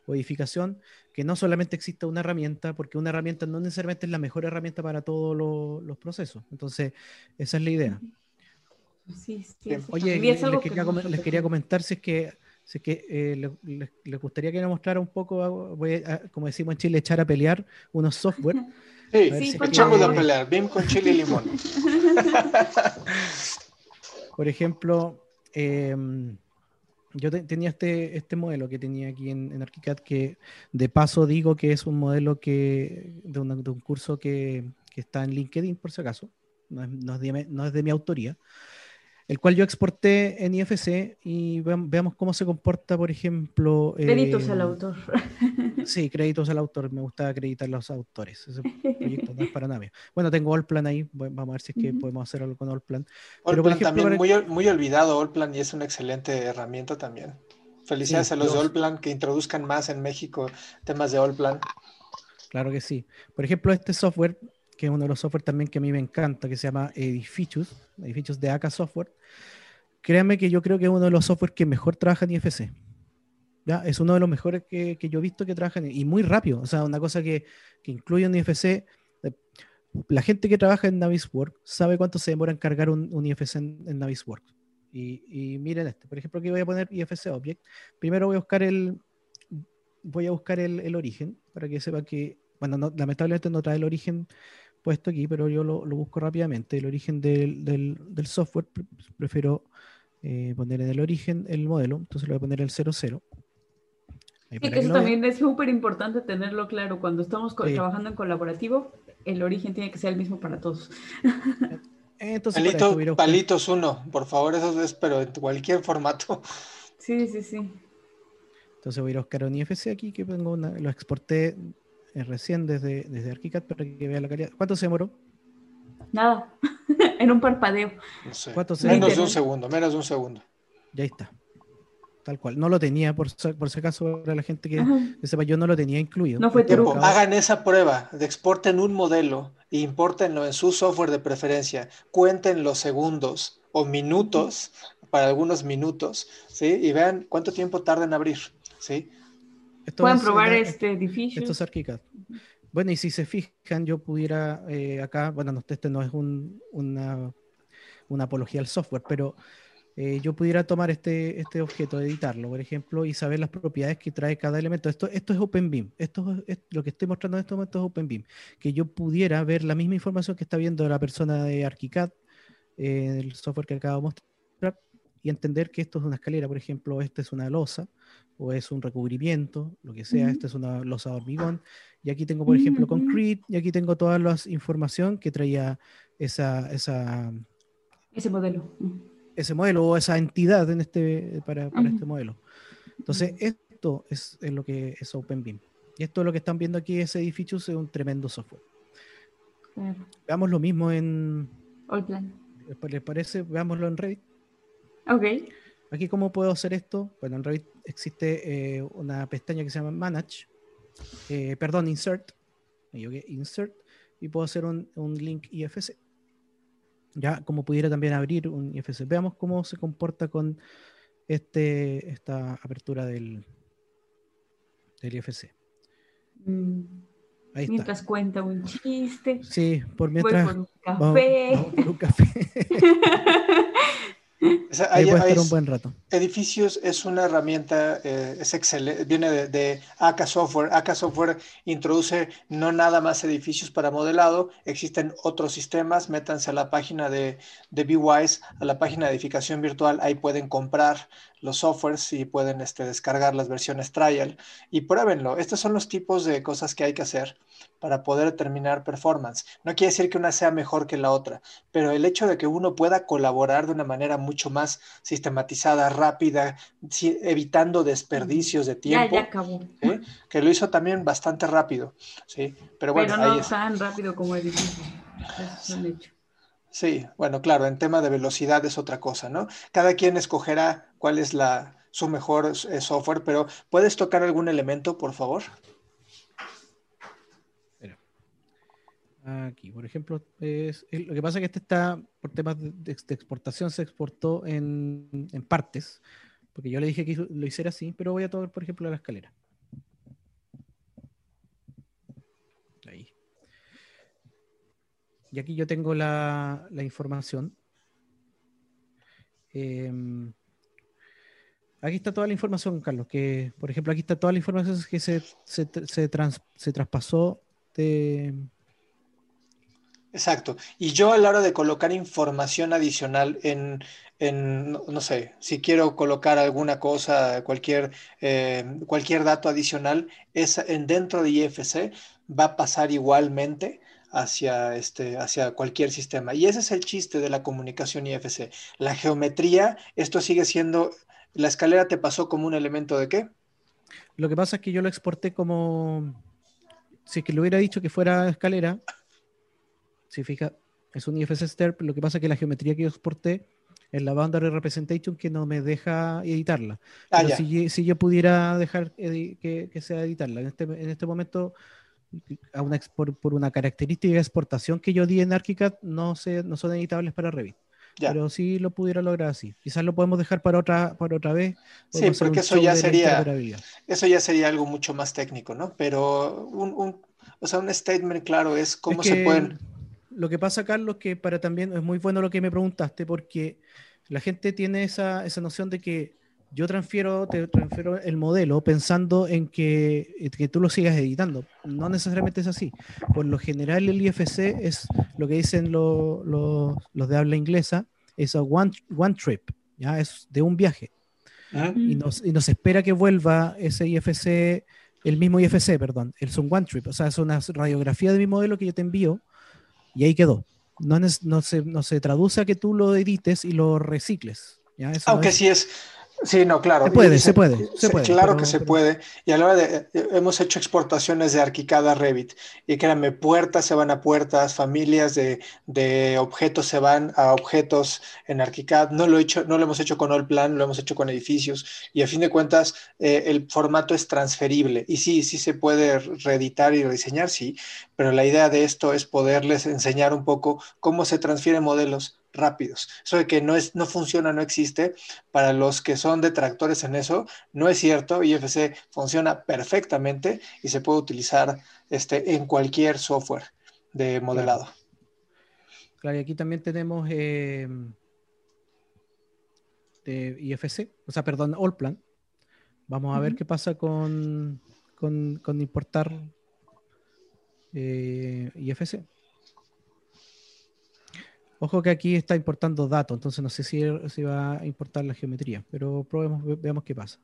edificación, que no solamente exista una herramienta, porque una herramienta no necesariamente es la mejor herramienta para todos los procesos. Entonces, esa es la idea. Oye, les, quería, comentar si es que Así que eh, les gustaría que nos mostrara un poco, voy como decimos en Chile, echar a pelear unos software. Sí, sí echamos a pelear, BIM con chile y limón. Por ejemplo, em, yo tenía este, este modelo que tenía aquí en, en, ArchiCAD que de paso digo que es un modelo que de, de un curso que, que, está en LinkedIn por si acaso, no es, no es, de, no es de mi autoría, el cual yo exporté en IFC y veamos cómo se comporta, por ejemplo. Créditos al autor. Sí, créditos al autor. Me gusta acreditar los autores. Ese proyecto no es para nadie. Bueno, tengo Allplan ahí. Vamos a ver si es que podemos hacer algo con Allplan. Allplan también muy, muy olvidado, Allplan, y es una excelente herramienta también. Felicidades a los, de Allplan que introduzcan más en México temas de Allplan. Claro que sí. Por ejemplo, este software que es uno de los software también que a mí me encanta, que se llama Edificios, Edificios de AK Software. Créanme que yo creo que es uno de los software que mejor trabaja en IFC. ¿ya? Es uno de los mejores que, que yo he visto que trabajan y muy rápido. O sea, una cosa que, que incluye en IFC. La gente que trabaja en Navisworks sabe cuánto se demora en cargar un, un IFC en, en Navisworks. Y, y, miren este, por ejemplo, aquí voy a poner IFC Object. Primero voy a buscar el, voy a buscar el, el origen para que sepa que, bueno, no, lamentablemente no trae el origen puesto aquí, pero yo lo, lo busco rápidamente. El origen del, del, del software, prefiero eh, poner en el origen el modelo, entonces le voy a poner el 00. Y que eso también es súper importante tenerlo claro. Cuando estamos trabajando en colaborativo, el origen tiene que ser el mismo para todos. Entonces, Palito, palitos uno, por favor, eso es, pero en cualquier formato. Sí, sí, sí. Entonces voy a ir a buscar un IFC aquí, que tengo una, lo exporté recién desde, desde ArchiCAD para que vea la calidad. ¿Cuánto se demoró? Nada, en un parpadeo. menos de un segundo, menos de un segundo. Ya está. Tal cual. No lo tenía, por, por si acaso, para la gente que, sepa, yo no lo tenía incluido. No fue tiempo. Hagan esa prueba, de exporten un modelo e impórtenlo en su software de preferencia. Cuenten los segundos o minutos, para algunos minutos, ¿sí? Y vean cuánto tiempo tarda en abrir, ¿sí? Pueden probar este edificio. Esto es ArchiCAD. Bueno, y si se fijan, yo pudiera eh, acá, bueno, este no es un, una, una, apología al software, pero eh, yo pudiera tomar este, este objeto, editarlo, por ejemplo, y saber las propiedades que trae cada elemento. Esto, esto es OpenBeam. Esto es, lo que estoy mostrando en este momento es OpenBeam. Que yo pudiera ver la misma información que está viendo la persona de ArchiCAD, eh, el software que acabo de mostrar, y entender que esto es una escalera, por ejemplo, esta es una losa, o es un recubrimiento, lo que sea, esta es una losa de hormigón, y aquí tengo, por ejemplo, concrete, y aquí tengo toda la información que traía esa, esa, ese modelo. Ese modelo o esa entidad en este, para, para este modelo. Entonces, esto es, es, lo que es OpenBeam. Y esto es lo que están viendo aquí, ese edificio es un tremendo software. Veamos lo mismo en... Allplan. ¿Les parece? Veámoslo en Revit. Ok. Aquí, ¿cómo puedo hacer esto? Bueno, en Revit existe eh, una pestaña que se llama Manage, eh, perdón, Insert, Insert, y puedo hacer un, un, link IFC. Ya, como pudiera también abrir un IFC. Veamos cómo se comporta con este, esta apertura del, del IFC. Mm, Ahí mientras cuenta un chiste. Sí, por mientras. Voy por un café. por un café. Ahí puede estar un buen rato. Edificios es una herramienta, eh, es excelente, viene de, de, AK Software. AK Software introduce no nada más edificios para modelado, existen otros sistemas, métanse a la página de, de BWise, a la página de edificación virtual, ahí pueden comprar los softwares y pueden este, descargar las versiones trial y pruébenlo. Estos son los tipos de cosas que hay que hacer para poder determinar performance. No quiere decir que una sea mejor que la otra, pero el hecho de que uno pueda colaborar de una manera mucho más sistematizada, rápida, evitando desperdicios de tiempo, ya, acabó. que lo hizo también bastante rápido, ¿sí? Pero bueno, pero no tan rápido como el Eso hecho. Sí, bueno, claro, en tema de velocidad es otra cosa, ¿no? Cada quien escogerá cuál es la, su mejor eh, software, pero ¿puedes tocar algún elemento, por favor? Aquí, por ejemplo, es, lo que pasa es que este está, por temas de, exportación, se exportó en, partes, porque yo le dije que lo hiciera así, pero voy a tocar, por ejemplo, la escalera. Ahí. Y aquí yo tengo la, información. Eh, aquí está toda la información, Carlos, que por ejemplo aquí está toda la información que se, se, se, se traspasó de... Exacto. Y yo a la hora de colocar información adicional en, en no, sé, si quiero colocar alguna cosa, cualquier, eh, cualquier dato adicional, es en, dentro de IFC va a pasar igualmente hacia, este, hacia cualquier sistema. Y ese es el chiste de la comunicación IFC. La geometría, esto sigue siendo, la escalera te pasó como un elemento de qué? Lo que pasa es que yo lo exporté como, si que lo hubiera dicho que fuera escalera, si fija, es un IFC STERP, lo que pasa es que la geometría que yo exporté es la boundary representation que no me deja editarla. Ah, Pero si, si, yo pudiera dejar que, que, sea editarla, en este, en este momento a una, por, por, una característica de exportación que yo di en ArchiCAD no, se, no son editables para Revit. Pero sí lo pudiera lograr así. Quizás lo podemos dejar para otra, para otra vez. Sí, porque eso ya sería eso ya sería algo mucho más técnico, ¿no? Pero un, un o sea, un statement claro es cómo se pueden. Lo que pasa, Carlos, que para también es muy bueno lo que me preguntaste, porque la gente tiene esa, esa noción de que yo transfiero, te transfiero el modelo pensando en que, eh, que, tú lo sigas editando. No necesariamente es así. Por lo general el IFC es lo que dicen los de habla inglesa, es a one, one trip, ¿ya? es de un viaje. Ah. Y, nos, y nos espera que vuelva ese IFC, el mismo IFC, perdón, es un one trip, o sea, es una radiografía de mi modelo que yo te envío y ahí quedó. No, no, se, no se traduce a que tú lo edites y lo recicles. ¿ya? Aunque sí es Sí, no, claro. Se puede, se puede, se puede. Claro que se puede. Y a la hora de, eh, hemos hecho exportaciones de Arquicad a Revit. Y créanme, puertas se van a puertas, familias de, de, objetos se van a objetos en Arquicad. No lo, he hecho, no lo hemos hecho con All Plan, lo hemos hecho con edificios. Y a fin de cuentas, eh, el formato es transferible. Y sí, sí se puede reeditar y rediseñar, sí. Pero la idea de esto es poderles enseñar un poco cómo se transfieren modelos rápidos. Eso de que no, es, no funciona, no existe, para los que son detractores en eso, no es cierto. IFC funciona perfectamente y se puede utilizar este, en cualquier software de modelado. Claro, y aquí también tenemos eh, de IFC, o sea, perdón, Allplan. Vamos a ver qué pasa con, con, importar eh, IFC. Ojo que aquí está importando datos, entonces no sé si, si va a importar la geometría, pero probemos, veamos qué pasa.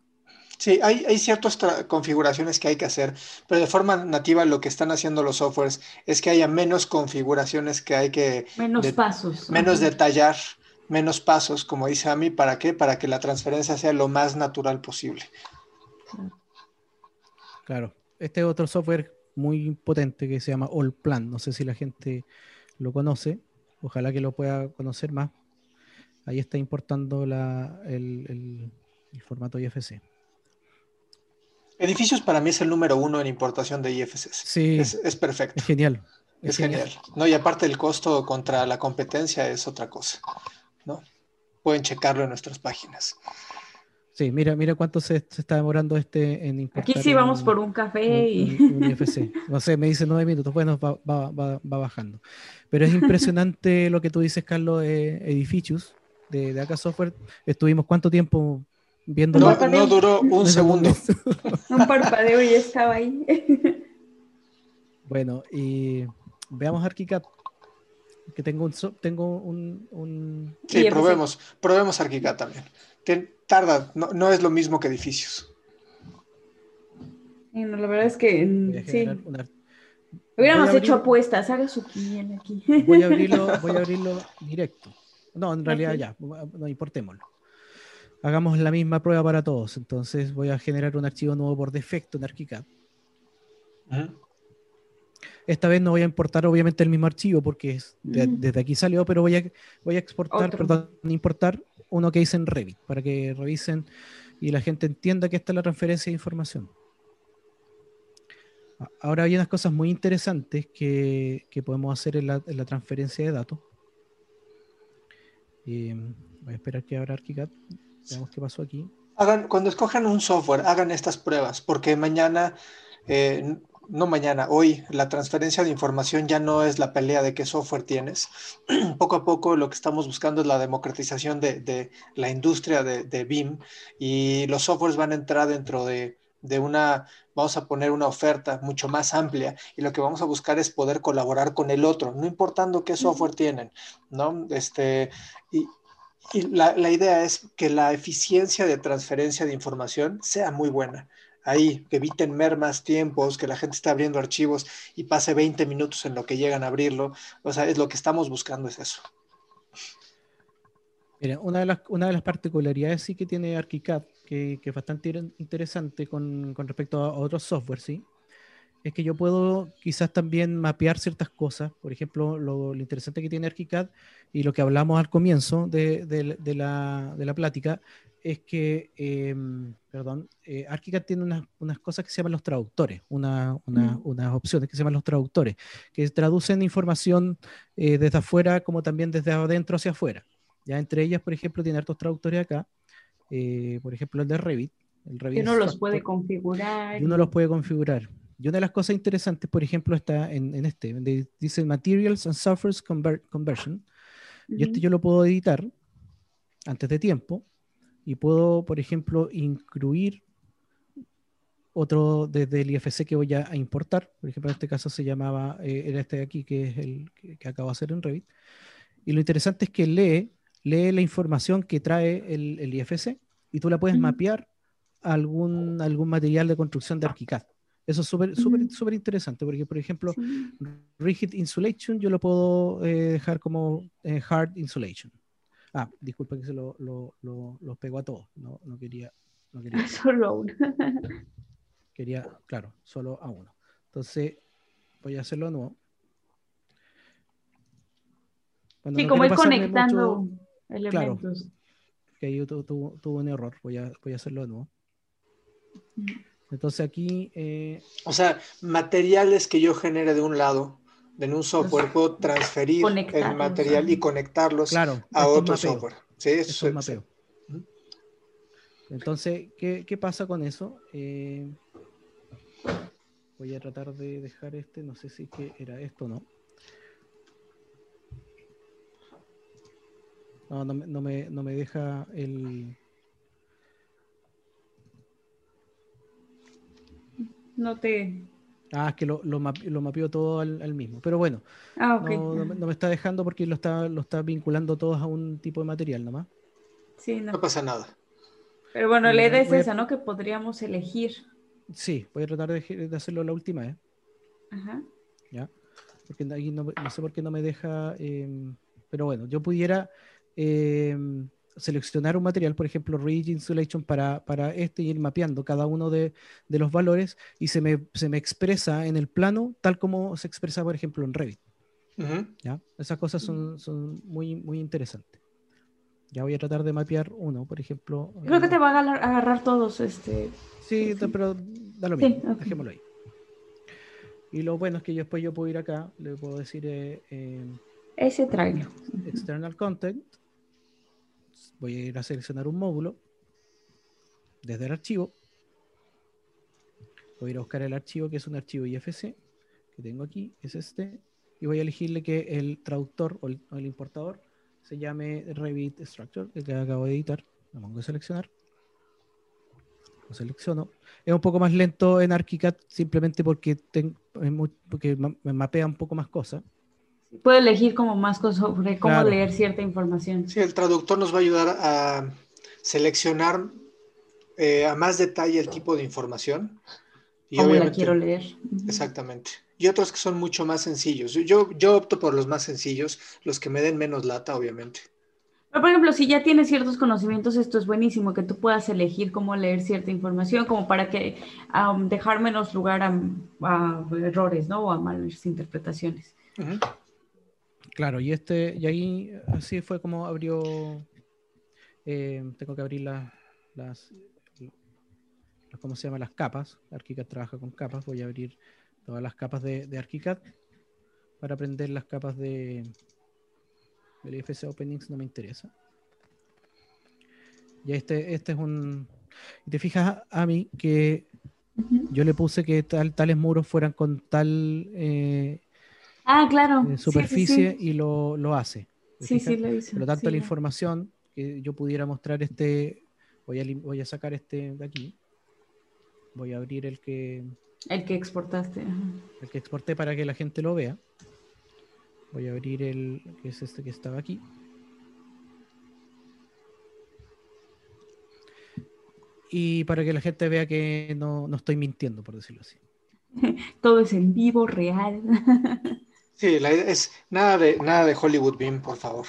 Sí, hay, hay ciertas configuraciones que hay que hacer, pero de forma nativa lo que están haciendo los softwares es que haya menos configuraciones que hay que... Menos pasos. Menos detallar, menos pasos, como dice a mí, ¿para qué? Para que la transferencia sea lo más natural posible. Claro, este otro software muy potente que se llama Allplan, no sé si la gente lo conoce, Ojalá que lo pueda conocer más. Ahí está importando el, formato IFC. Edificios para mí es el número uno en importación de IFCs. Sí. Es, perfecto. Es genial. Es, genial. No, y aparte el costo contra la competencia es otra cosa. ¿no? Pueden checarlo en nuestras páginas. Sí, mira, mira cuánto se, está demorando este en importar. Aquí sí vamos por un café y... IFC. No sé, me dice nueve minutos. Bueno, va, va, va, va bajando. Pero es impresionante lo que tú dices, Carlos, de edificios de, de Acá Software. Estuvimos cuánto tiempo viendo. No, no duró un segundo. un parpadeo y estaba ahí. bueno, y veamos ArchiCAD. Que tengo un, tengo un, Sí, probemos, probemos ArchiCAD también. Tarda, no, es lo mismo que edificios. la verdad es que sí. Hubiéramos hecho apuestas, haga su quiniela aquí. Voy a abrirlo, voy a abrirlo directo. No, en realidad ya, no importémoslo. Hagamos la misma prueba para todos. Entonces voy a generar un archivo nuevo por defecto en ArchiCAD. Esta vez no voy a importar obviamente el mismo archivo porque es desde aquí salió, pero voy a, voy a exportar, perdón, importar uno que hice en Revit para que revisen y la gente entienda que esta es la transferencia de información. Ahora hay unas cosas muy interesantes que, podemos hacer en la, transferencia de datos. voy a esperar que abra ArchiCAD. Veamos qué pasó aquí. Cuando escojan un software, hagan estas pruebas, porque mañana, eh, no mañana, hoy, la transferencia de información ya no es la pelea de qué software tienes. poco a poco lo que estamos buscando es la democratización de, la industria de, de, BIM y los softwares van a entrar dentro de, una, vamos a poner una oferta mucho más amplia y lo que vamos a buscar es poder colaborar con el otro, no importando qué software tienen, ¿no? Este, y, y la, la idea es que la eficiencia de transferencia de información sea muy buena ahí, que eviten mermas tiempos, que la gente esté abriendo archivos y pase 20 minutos en lo que llegan a abrirlo. O sea, es lo que estamos buscando, es eso. Mira, una de las, una de las particularidades sí que tiene ArchiCAD, que, que es bastante interesante con, con, respecto a otros software, ¿sí? Es que yo puedo quizás también mapear ciertas cosas. Por ejemplo, lo, lo interesante que tiene ArchiCAD y lo que hablamos al comienzo de, de, de, la, de la plática es que, em, perdón, eh, ArchiCAD tiene unas, unas, cosas que se llaman los traductores, una, una, mm. unas opciones que se llaman los traductores, que traducen información eh, desde afuera como también desde adentro hacia afuera. Ya entre ellas, por ejemplo, tiene hartos traductores acá, eh, por ejemplo, el de Revit. El Revit uno los puede configurar. Y uno los puede configurar. Y una de las cosas interesantes, por ejemplo, está en, en este, donde dice Materials and Software Conversion. Y este yo lo puedo editar antes de tiempo y puedo, por ejemplo, incluir otro desde el IFC que voy a, importar. Por ejemplo, en este caso se llamaba, eh, era este de aquí, que es el que, acabo de hacer en Revit. Y lo interesante es que lee, lee la información que trae el, el IFC y tú la puedes mapear a algún, algún material de construcción de ArchiCAD. Eso es súper súper súper interesante, porque por ejemplo, Rigid Insulation yo lo puedo eh, dejar como eh, Hard Insulation. Ah, disculpa que se lo, lo, lo, los pego a todos. No, no quería. No quería solo a uno. quería, claro, solo a uno. Entonces, voy a hacerlo de nuevo. sí, como es conectando elementos. Claro, que ahí tuvo, tuvo, un error. Voy a, voy a hacerlo de nuevo. Entonces aquí. Eh, o sea, materiales que yo genere de un lado en un software puedo transferir el material y conectarlos a otro software. Sí, eso es mapeo. Entonces, ¿qué, ¿qué, pasa con eso? Eh, voy a tratar de dejar este, no sé si que era esto o no. No, no, no, me, no me deja el... No te... Ah, es que lo, lo, mapeó todo al, mismo. Pero bueno, ah, no, me está dejando porque lo está, lo está vinculando todos a un tipo de material nomás. Sí, no. pasa nada. Pero bueno, la idea es esa, ¿no? Que podríamos elegir. Sí, voy a tratar de, hacerlo la última vez. Ajá. Ya. Porque ahí no, sé por qué no me deja. Em, pero bueno, yo pudiera. Em, seleccionar un material, por ejemplo, Ridge Insulation para, para este y ir mapeando cada uno de, de los valores y se me, se me, expresa en el plano tal como se expresa, por ejemplo, en Revit. ¿Ya? Esas cosas son, son muy, muy interesantes. Ya voy a tratar de mapear uno, por ejemplo. Creo que te van a agarrar todos. Este... Sí, pero da lo mismo. Dejémoslo ahí. Y lo bueno es que yo después yo puedo ir acá, le puedo decir... Eh, eh, Ese trailer. External Content voy a ir a seleccionar un módulo desde el archivo. Voy a ir a buscar el archivo que es un archivo IFC que tengo aquí, es este, y voy a elegirle que el traductor o el, importador se llame Revit Structure, el que acabo de editar. Lo pongo a seleccionar. Lo selecciono. Es un poco más lento en ArchiCAD simplemente porque, porque me mapea un poco más cosas puede elegir como más cosas sobre cómo leer cierta información. Sí, el traductor nos va a ayudar a seleccionar eh, a más detalle el tipo de información. Y cómo la quiero leer. Exactamente. Y otros que son mucho más sencillos. Yo, yo opto por los más sencillos, los que me den menos lata, obviamente. por ejemplo, si ya tienes ciertos conocimientos, esto es buenísimo, que tú puedas elegir cómo leer cierta información, como para que dejar menos lugar a, errores, ¿no? O a malas interpretaciones. Claro, y este, y ahí así fue como abrió. Eh, tengo que abrir las, las, ¿cómo se llama? Las capas. ArchiCAD trabaja con capas. Voy a abrir todas las capas de, de ArchiCAD para aprender las capas de del IFC Openings no me interesa. Y este, este es un. Te fijas a, mí que yo le puse que tal, tales muros fueran con tal eh, ah, claro. eh, superficie y lo, lo hace. ¿te Sí, sí, lo hizo. Por lo tanto, sí, la información que yo pudiera mostrar este, voy a, voy a sacar este de aquí. Voy a abrir el que, El que exportaste. el que exporté para que la gente lo vea. Voy a abrir el que es este que estaba aquí. Y para que la gente vea que no, no estoy mintiendo, por decirlo así. Todo es en vivo, real. Sí, la idea es nada de, nada de Hollywood Beam, por favor.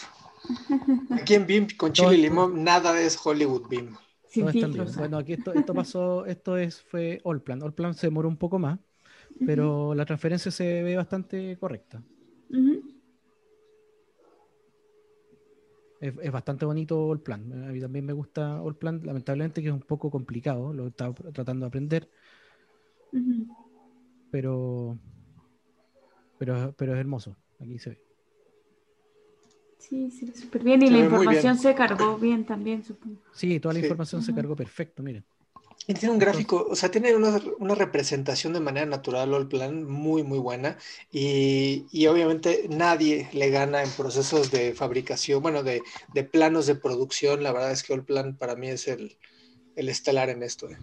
Aquí en Beam con chile y limón, nada es Hollywood Beam. Sin Todo está en vivo. filtros. Bueno, aquí esto, esto pasó, esto es, fue Allplan. Allplan se demoró un poco más, pero la transferencia se ve bastante correcta. Es, es bastante bonito Allplan. A mí también me gusta Allplan, lamentablemente que es un poco complicado, lo estaba tratando de aprender, pero, pero, pero es hermoso. Aquí se ve. Sí, sí, súper bien. Y Se la ve información bien. se cargó bien también, supongo. Sí, toda la Sí. información se Ajá. cargó perfecto, miren. Y tiene un gráfico, o sea, tiene una, una representación de manera natural el plan muy, muy buena. Y, y obviamente nadie le gana en procesos de fabricación, bueno, de, de planos de producción. La verdad es que Allplan para mí es el, el estelar en esto. ¿eh?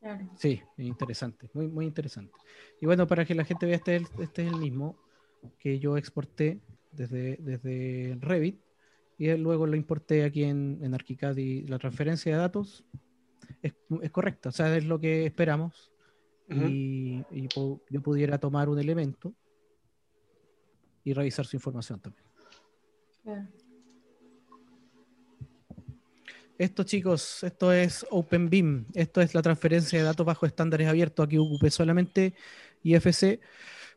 Claro. Sí, es interesante, muy, muy interesante. Y bueno, para que la gente vea, este es el, este es el mismo que yo exporté desde, desde Revit y luego lo importé aquí en, en ArchiCAD y la transferencia de datos es, es correcta, o sea, es lo que esperamos y, y yo pudiera tomar un elemento y revisar su información también. claro. Esto, chicos, esto es OpenBeam. Esto es la transferencia de datos bajo estándares abiertos. Aquí ocupé solamente IFC.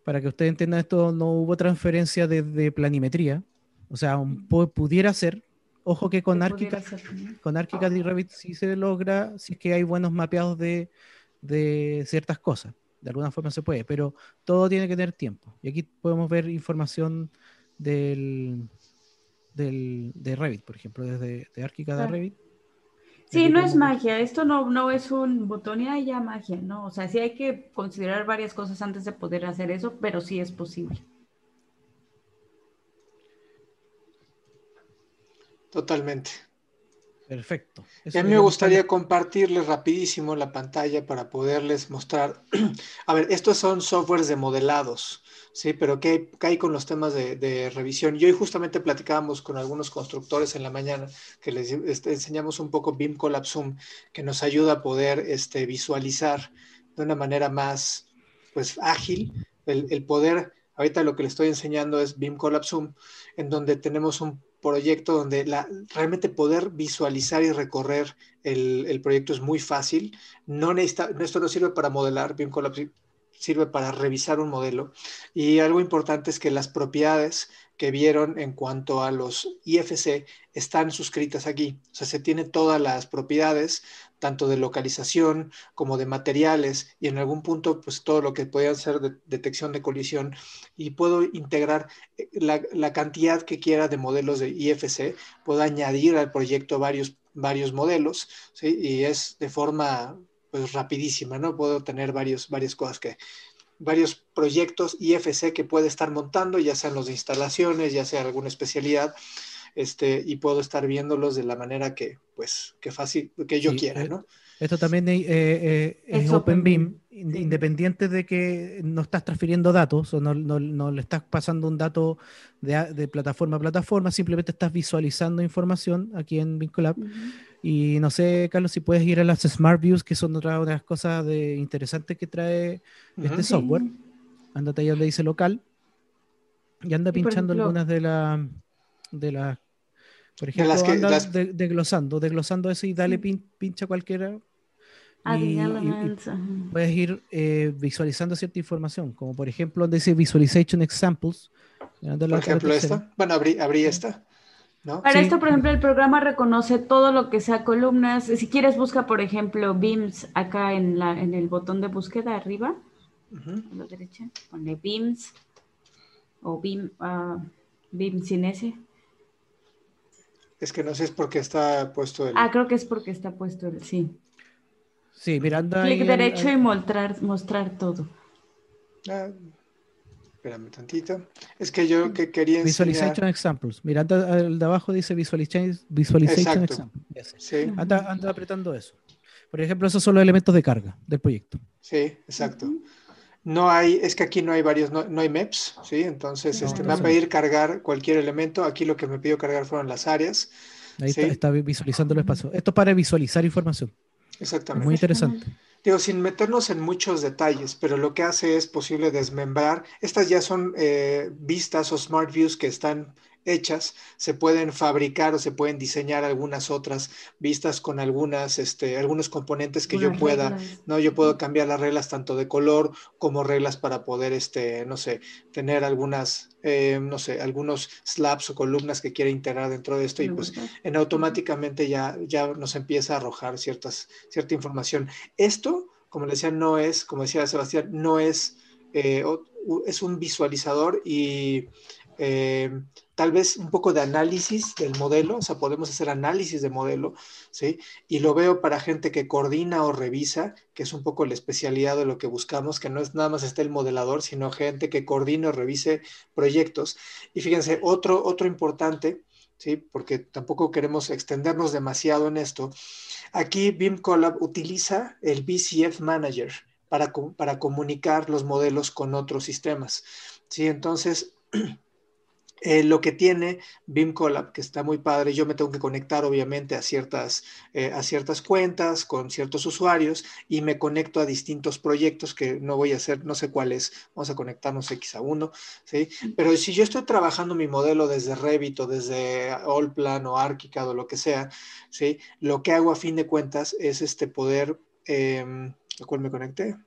Para que ustedes entiendan esto, no hubo transferencia desde planimetría. O sea, un pu- pudiera ser. Ojo que con ArchiCAD, con ArchiCAD y Revit sí se logra, si es que hay buenos mapeados de, de ciertas cosas. De alguna forma se puede, pero todo tiene que tener tiempo. Y aquí podemos ver información del, del, de Revit, por ejemplo, desde de ArchiCAD a. Revit. Sí, no es magia, esto no, no es un botón y "Ay, ya magia, ¿no? O sea, sí hay que considerar varias cosas antes de poder hacer eso, pero sí es posible. Totalmente. Perfecto. Y a mí me gustaría compartirles rapidísimo la pantalla para poderles mostrar. A ver, estos son softwares de modelados, ¿sí? Pero ¿qué, qué hay con los temas de, de revisión? Y hoy justamente platicábamos con algunos constructores en la mañana que les este, enseñamos un poco BIM Collab Zoom, que nos ayuda a poder este, visualizar de una manera más pues, ágil el, el poder. Ahorita lo que les estoy enseñando es BIM Collab Zoom, en donde tenemos un proyecto donde realmente poder visualizar y recorrer el, proyecto es muy fácil. No necesita, esto no sirve para modelar, Collab sirve para revisar un modelo. Y algo importante es que las propiedades que vieron en cuanto a los IFC están suscritas aquí. O sea, se tiene todas las propiedades, tanto de localización como de materiales y en algún punto, pues todo lo que puedan ser de detección de colisión y puedo integrar eh, la, la, cantidad que quiera de modelos de IFC, puedo añadir al proyecto varios, varios modelos, ¿sí? Y es de forma pues rapidísima, ¿no? Puedo tener varios, varias cosas que, varios proyectos IFC que puede estar montando, ya sean los de instalaciones, ya sea alguna especialidad, este, y puedo estar viéndolos de la manera que, pues, que fácil, que yo Sí, quiera, eh, ¿no? Esto también eh, eh, es Es OpenBeam, in- independiente de que no estás transfiriendo datos o no, no- no le estás pasando un dato de, de plataforma a plataforma, simplemente estás visualizando información aquí en Vincolab. Ujú. Y no sé, Carlos, si puedes ir a las Smart Views, que son otra de las cosas de, interesantes que trae este Ujú. software. Sí. Ándate ahí donde dice local y anda Y, pinchando ejemplo- algunas de las de las por ejemplo las que- anda las- de- desglosando desglosando eso y dale Sí. pin- pincha cualquiera y- y- puedes ir eh, visualizando cierta información como por ejemplo donde dice visualization examples Por ejemplo, esta. Bueno, abrí, abrí esta, ¿no? Para Sí. esto, por ejemplo, el programa reconoce todo lo que sea columnas. Si quieres, busca, por ejemplo, beams acá en, la, en el botón de búsqueda arriba, Ujú. a la derecha. Pone beams o beam, ah, beam sin S. Es que no sé es porque está puesto el... Ah, creo que es porque está puesto el sí. Sí, Miranda. Clic derecho y mostrar, mostrar todo. Ah, espérame tantito. Es que yo que quería Visualization examples. Miranda, el de abajo dice visualization, visualization examples. Sí. Anda, anda apretando eso. Por ejemplo, esos son los elementos de carga del proyecto. Sí, exacto. No hay, es que aquí no hay varios, no, hay MEPs, ¿sí? Entonces, este, me va a pedir cargar cualquier elemento. Aquí lo que me pidió cargar fueron las áreas. Ahí está, visualizando el espacio. Esto es para visualizar información. Exactamente. muy interesante. Digo, sin meternos en muchos detalles, pero lo que hace es posible desmembrar. Estas ya son eh, vistas o smart views que están hechas, se pueden fabricar o se pueden diseñar algunas otras vistas con algunas, este, algunos componentes que yo pueda, ¿no? Yo puedo cambiar las reglas tanto de color como reglas para poder, este, no sé, tener algunas, eh, no sé, algunos slabs o columnas que quiera integrar dentro de esto y pues en automáticamente ya, ya nos empieza a arrojar ciertas, cierta información. Esto, como le decía, no es, como decía Sebastián, no es, eh, es un visualizador y eh, tal vez un poco de análisis del modelo, o sea, podemos hacer análisis de modelo, ¿sí? Y lo veo para gente que coordina o revisa, que es un poco la especialidad de lo que buscamos, que no es nada más el modelador, sino gente que coordine o revise proyectos. Y fíjense, otro, otro importante, ¿sí? Porque tampoco queremos extendernos demasiado en esto. Aquí BIM Collab utiliza el BCF Manager para, para comunicar los modelos con otros sistemas, ¿sí? Entonces... Eh, lo que tiene BIM Collab, que está muy padre, yo me tengo que conectar obviamente a ciertas, eh, a ciertas cuentas con ciertos usuarios y me conecto a distintos proyectos que no voy a hacer, no sé cuáles, vamos a conectarnos X a uno, ¿sí? Pero si yo estoy trabajando mi modelo desde Revit o desde Allplan o ArchiCAD o lo que sea, ¿sí? Lo que hago a fin de cuentas es este poder, eh, ¿a cuál me conecté?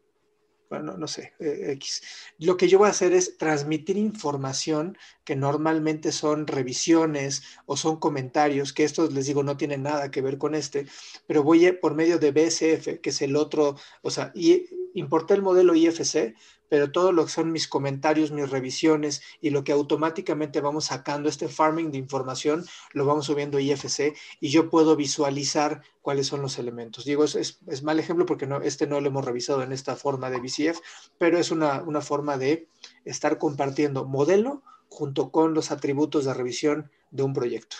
Bueno, no sé, eh, X. Lo que yo voy a hacer es transmitir información que normalmente son revisiones o son comentarios, que estos les digo no tienen nada que ver con este, pero voy por medio de BSF, que es el otro, o sea, y importé el modelo IFC, pero todo lo que son mis comentarios, mis revisiones y lo que automáticamente vamos sacando, este farming de información, lo vamos subiendo a IFC y yo puedo visualizar cuáles son los elementos. Digo, es, es, mal ejemplo porque no, este no lo hemos revisado en esta forma de BCF, pero es una, una forma de estar compartiendo modelo junto con los atributos de revisión de un proyecto.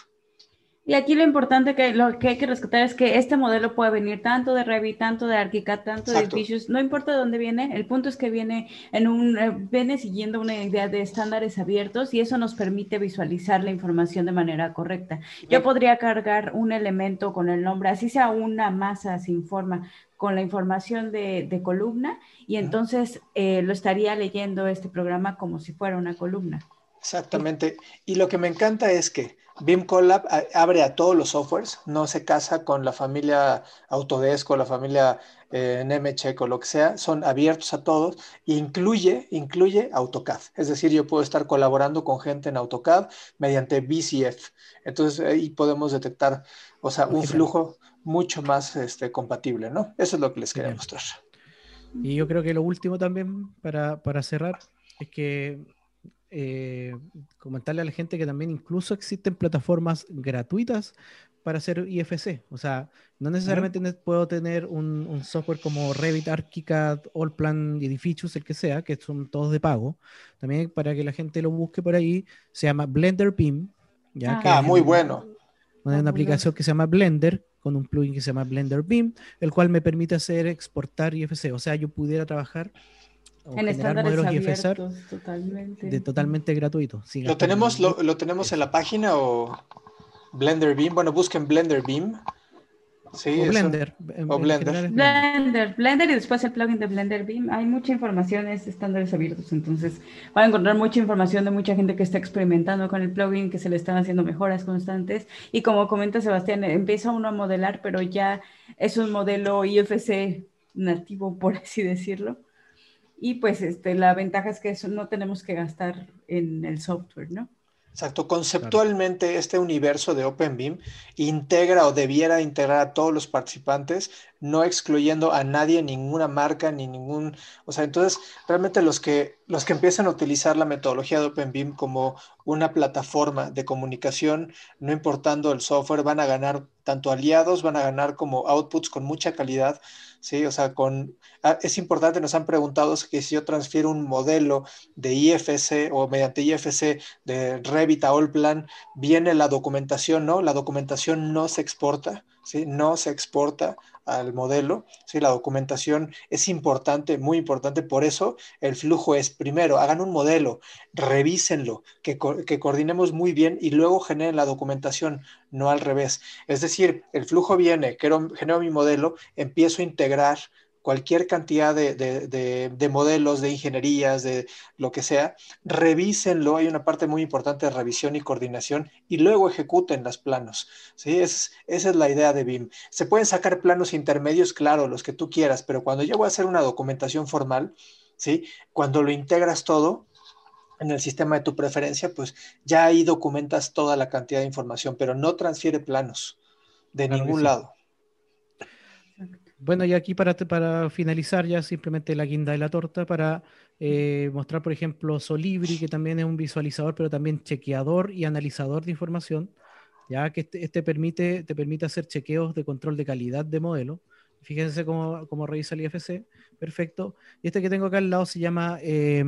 Y aquí lo importante que lo que hay que rescatar es que este modelo puede venir tanto de Revit, tanto de ArchiCAD, tanto de Visuals, no importa de dónde viene, el punto es que viene en un eh, viene siguiendo una idea de estándares abiertos y eso nos permite visualizar la información de manera correcta. Yo podría cargar un elemento con el nombre, así sea una masa sin forma, con la información de, columna y entonces eh, lo estaría leyendo este programa como si fuera una columna. Exactamente. Y lo que me encanta es que BIM Collab abre a todos los softwares, no se casa con la familia Autodesk o la familia eh, Nemetschek o lo que sea, son abiertos a todos e incluye, incluye AutoCAD. Es decir, yo puedo estar colaborando con gente en AutoCAD mediante BCF. Entonces ahí podemos detectar, o sea, un flujo mucho más este, compatible, ¿no? Eso es lo que les quería mostrar. Y yo creo que lo último también para, para cerrar es que eh, comentarle a la gente que también incluso existen plataformas gratuitas para hacer IFC. O sea, no necesariamente puedo tener un, software como Revit, ArchiCAD, Allplan, Edificios, el que sea, que son todos de pago. También para que la gente lo busque por ahí, se llama Blender BIM. ¿ya? Ah, muy bueno. Una, una aplicación que se llama Blender, con un plugin que se llama Blender BIM, el cual me permite hacer exportar IFC. O sea, yo pudiera trabajar en generar modelos abiertos, totalmente. De totalmente gratuito. ¿Lo tenemos, lo, lo, tenemos en la página o Blender Beam? Bueno, busquen Blender Beam. Sí, o Blender. o Blender. Blender. Blender y después el plugin de Blender Beam. Hay mucha información, es estándares abiertos, entonces van a encontrar mucha información de mucha gente que está experimentando con el plugin, que se le están haciendo mejoras constantes. Y como comenta Sebastián, empieza uno a modelar, pero ya es un modelo IFC nativo, por así decirlo. Y pues este, la ventaja es que eso no tenemos que gastar en el software, ¿no? Exacto. Conceptualmente, este universo de OpenBeam integra o debiera integrar a todos los participantes, no excluyendo a nadie, ninguna marca, ni ningún. O sea, entonces, realmente los que, los que empiezan a utilizar la metodología de OpenBeam como una plataforma de comunicación, no importando el software, van a ganar tanto aliados van a ganar como outputs con mucha calidad, ¿sí? O sea, con, ah, es importante, nos han preguntado que si yo transfiero un modelo de IFC o mediante IFC de Revit a Allplan, viene la documentación, ¿no? La documentación no se exporta, ¿sí? No se exporta al modelo. ¿sí? La documentación es importante, muy importante. Por eso el flujo es, primero, hagan un modelo, revísenlo, que, que coordinemos muy bien y luego generen la documentación, no al revés. Es decir, el flujo viene, genero mi modelo, empiezo a integrar cualquier cantidad de, modelos, de ingenierías, de lo que sea, revísenlo, hay una parte muy importante de revisión y coordinación y luego ejecuten los planos. ¿sí? esa es la idea de BIM. Se pueden sacar planos intermedios, claro, los que tú quieras, pero cuando yo voy a hacer una documentación formal, ¿sí? cuando lo integras todo, en el sistema de tu preferencia, pues ya ahí documentas toda la cantidad de información, pero no transfiere planos de ningún lado. Bueno, y aquí para, para finalizar ya simplemente la guinda de la torta para eh, mostrar, por ejemplo, Solibri, que también es un visualizador, pero también chequeador y analizador de información, ya que este, este permite, te permite hacer chequeos de control de calidad de modelo. Fíjense cómo, cómo revisa el IFC, perfecto. Y este que tengo acá al lado se llama eh,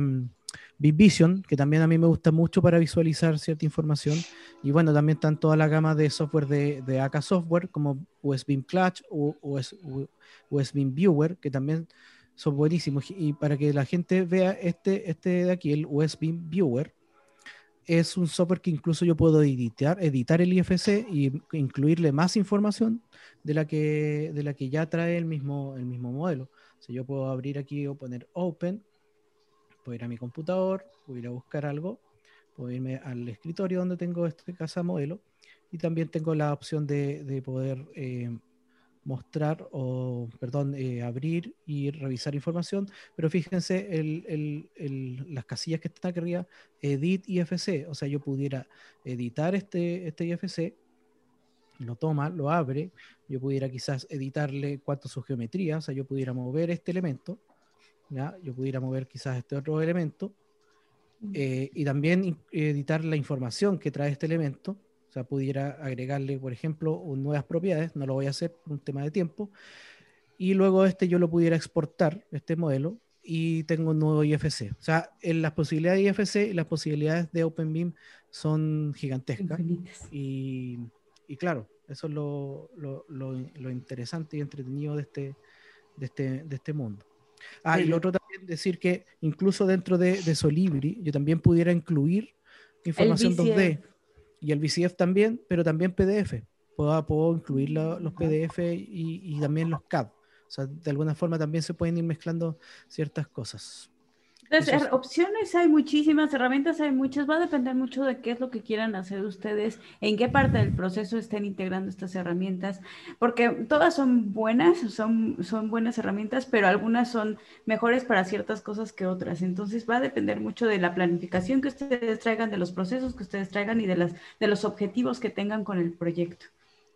que también a mí me gusta mucho para visualizar cierta información. Y bueno, también están toda la gama de software de, de AK Software, como USB Clutch o USB Viewer, que también son buenísimos. Y para que la gente vea este, este de aquí, el USB Viewer, es un software que incluso yo puedo editar, editar el IFC y incluirle más información de la que, de la que ya trae el mismo, el mismo modelo. O yo puedo abrir aquí o poner Open puedo ir a mi computador, puedo ir a buscar algo, puedo irme al escritorio donde tengo este casa modelo y también tengo la opción de, poder eh, mostrar o, perdón, eh, abrir y revisar información, pero fíjense las casillas que están aquí arriba, Edit IFC, o sea, yo pudiera editar este, este IFC, lo toma, lo abre, yo pudiera quizás editarle cuánto su geometría, o sea, yo pudiera mover este elemento, yo pudiera mover quizás este otro elemento eh, y también editar la información que trae este elemento. O sea, pudiera agregarle, por ejemplo, nuevas propiedades, no lo voy a hacer por un tema de tiempo. Y luego este yo lo pudiera exportar, este modelo, y tengo un nuevo IFC. O sea, en las posibilidades de IFC y las posibilidades de OpenBeam son gigantescas. Y, y, claro, eso es lo, lo, lo, interesante y entretenido de este, de este, de este mundo. Ah, y lo otro también decir que incluso dentro de, de Solibri yo también pudiera incluir información 2D y el VCF también, pero también PDF. Puedo, puedo incluir los PDF y, y, también los CAD. O sea, de alguna forma también se pueden ir mezclando ciertas cosas. Entonces, opciones hay muchísimas, herramientas hay muchas, va a depender mucho de qué es lo que quieran hacer ustedes, en qué parte del proceso estén integrando estas herramientas, porque todas son buenas, son, son buenas herramientas, pero algunas son mejores para ciertas cosas que otras. Entonces, va a depender mucho de la planificación que ustedes traigan, de los procesos que ustedes traigan y de, las, de los objetivos que tengan con el proyecto.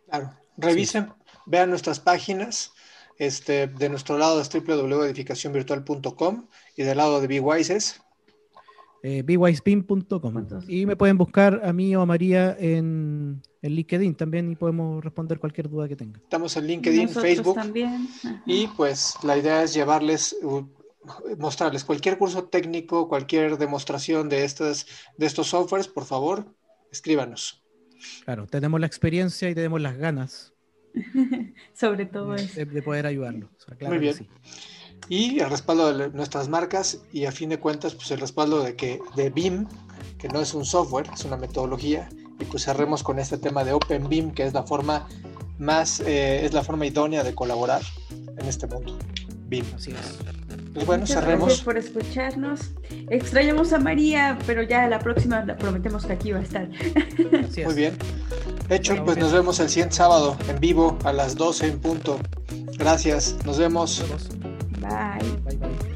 Claro, revisen, vean nuestras páginas este, de nuestro lado es www.edificacionvirtual.com y del lado de BeWise es eh, Y me pueden buscar a mí o a María en, LinkedIn también y podemos responder cualquier duda que tengan. Estamos en LinkedIn, Facebook. También. Y pues la idea es llevarles, mostrarles cualquier curso técnico, cualquier demostración de estos, de estos softwares, por favor, escríbanos. Claro, tenemos la experiencia y tenemos las ganas Sobre todo de, eso. De, poder ayudarlo. Muy bien. Y el respaldo de nuestras marcas y a fin de cuentas, pues el respaldo de que de BIM, que no es un software, es una metodología. Y pues cerremos con este tema de Open BIM, que es la forma más, eh, es la forma idónea de colaborar en este mundo. BIM. Así es. Pues bueno, cerremos. Gracias por escucharnos. Extrañamos a María, pero ya la próxima prometemos que aquí va a estar. Muy bien. Hecho, pues nos vemos el siguiente sábado en vivo a las 12 en punto. Gracias, nos vemos. Bye. Bye, bye.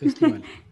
Festival.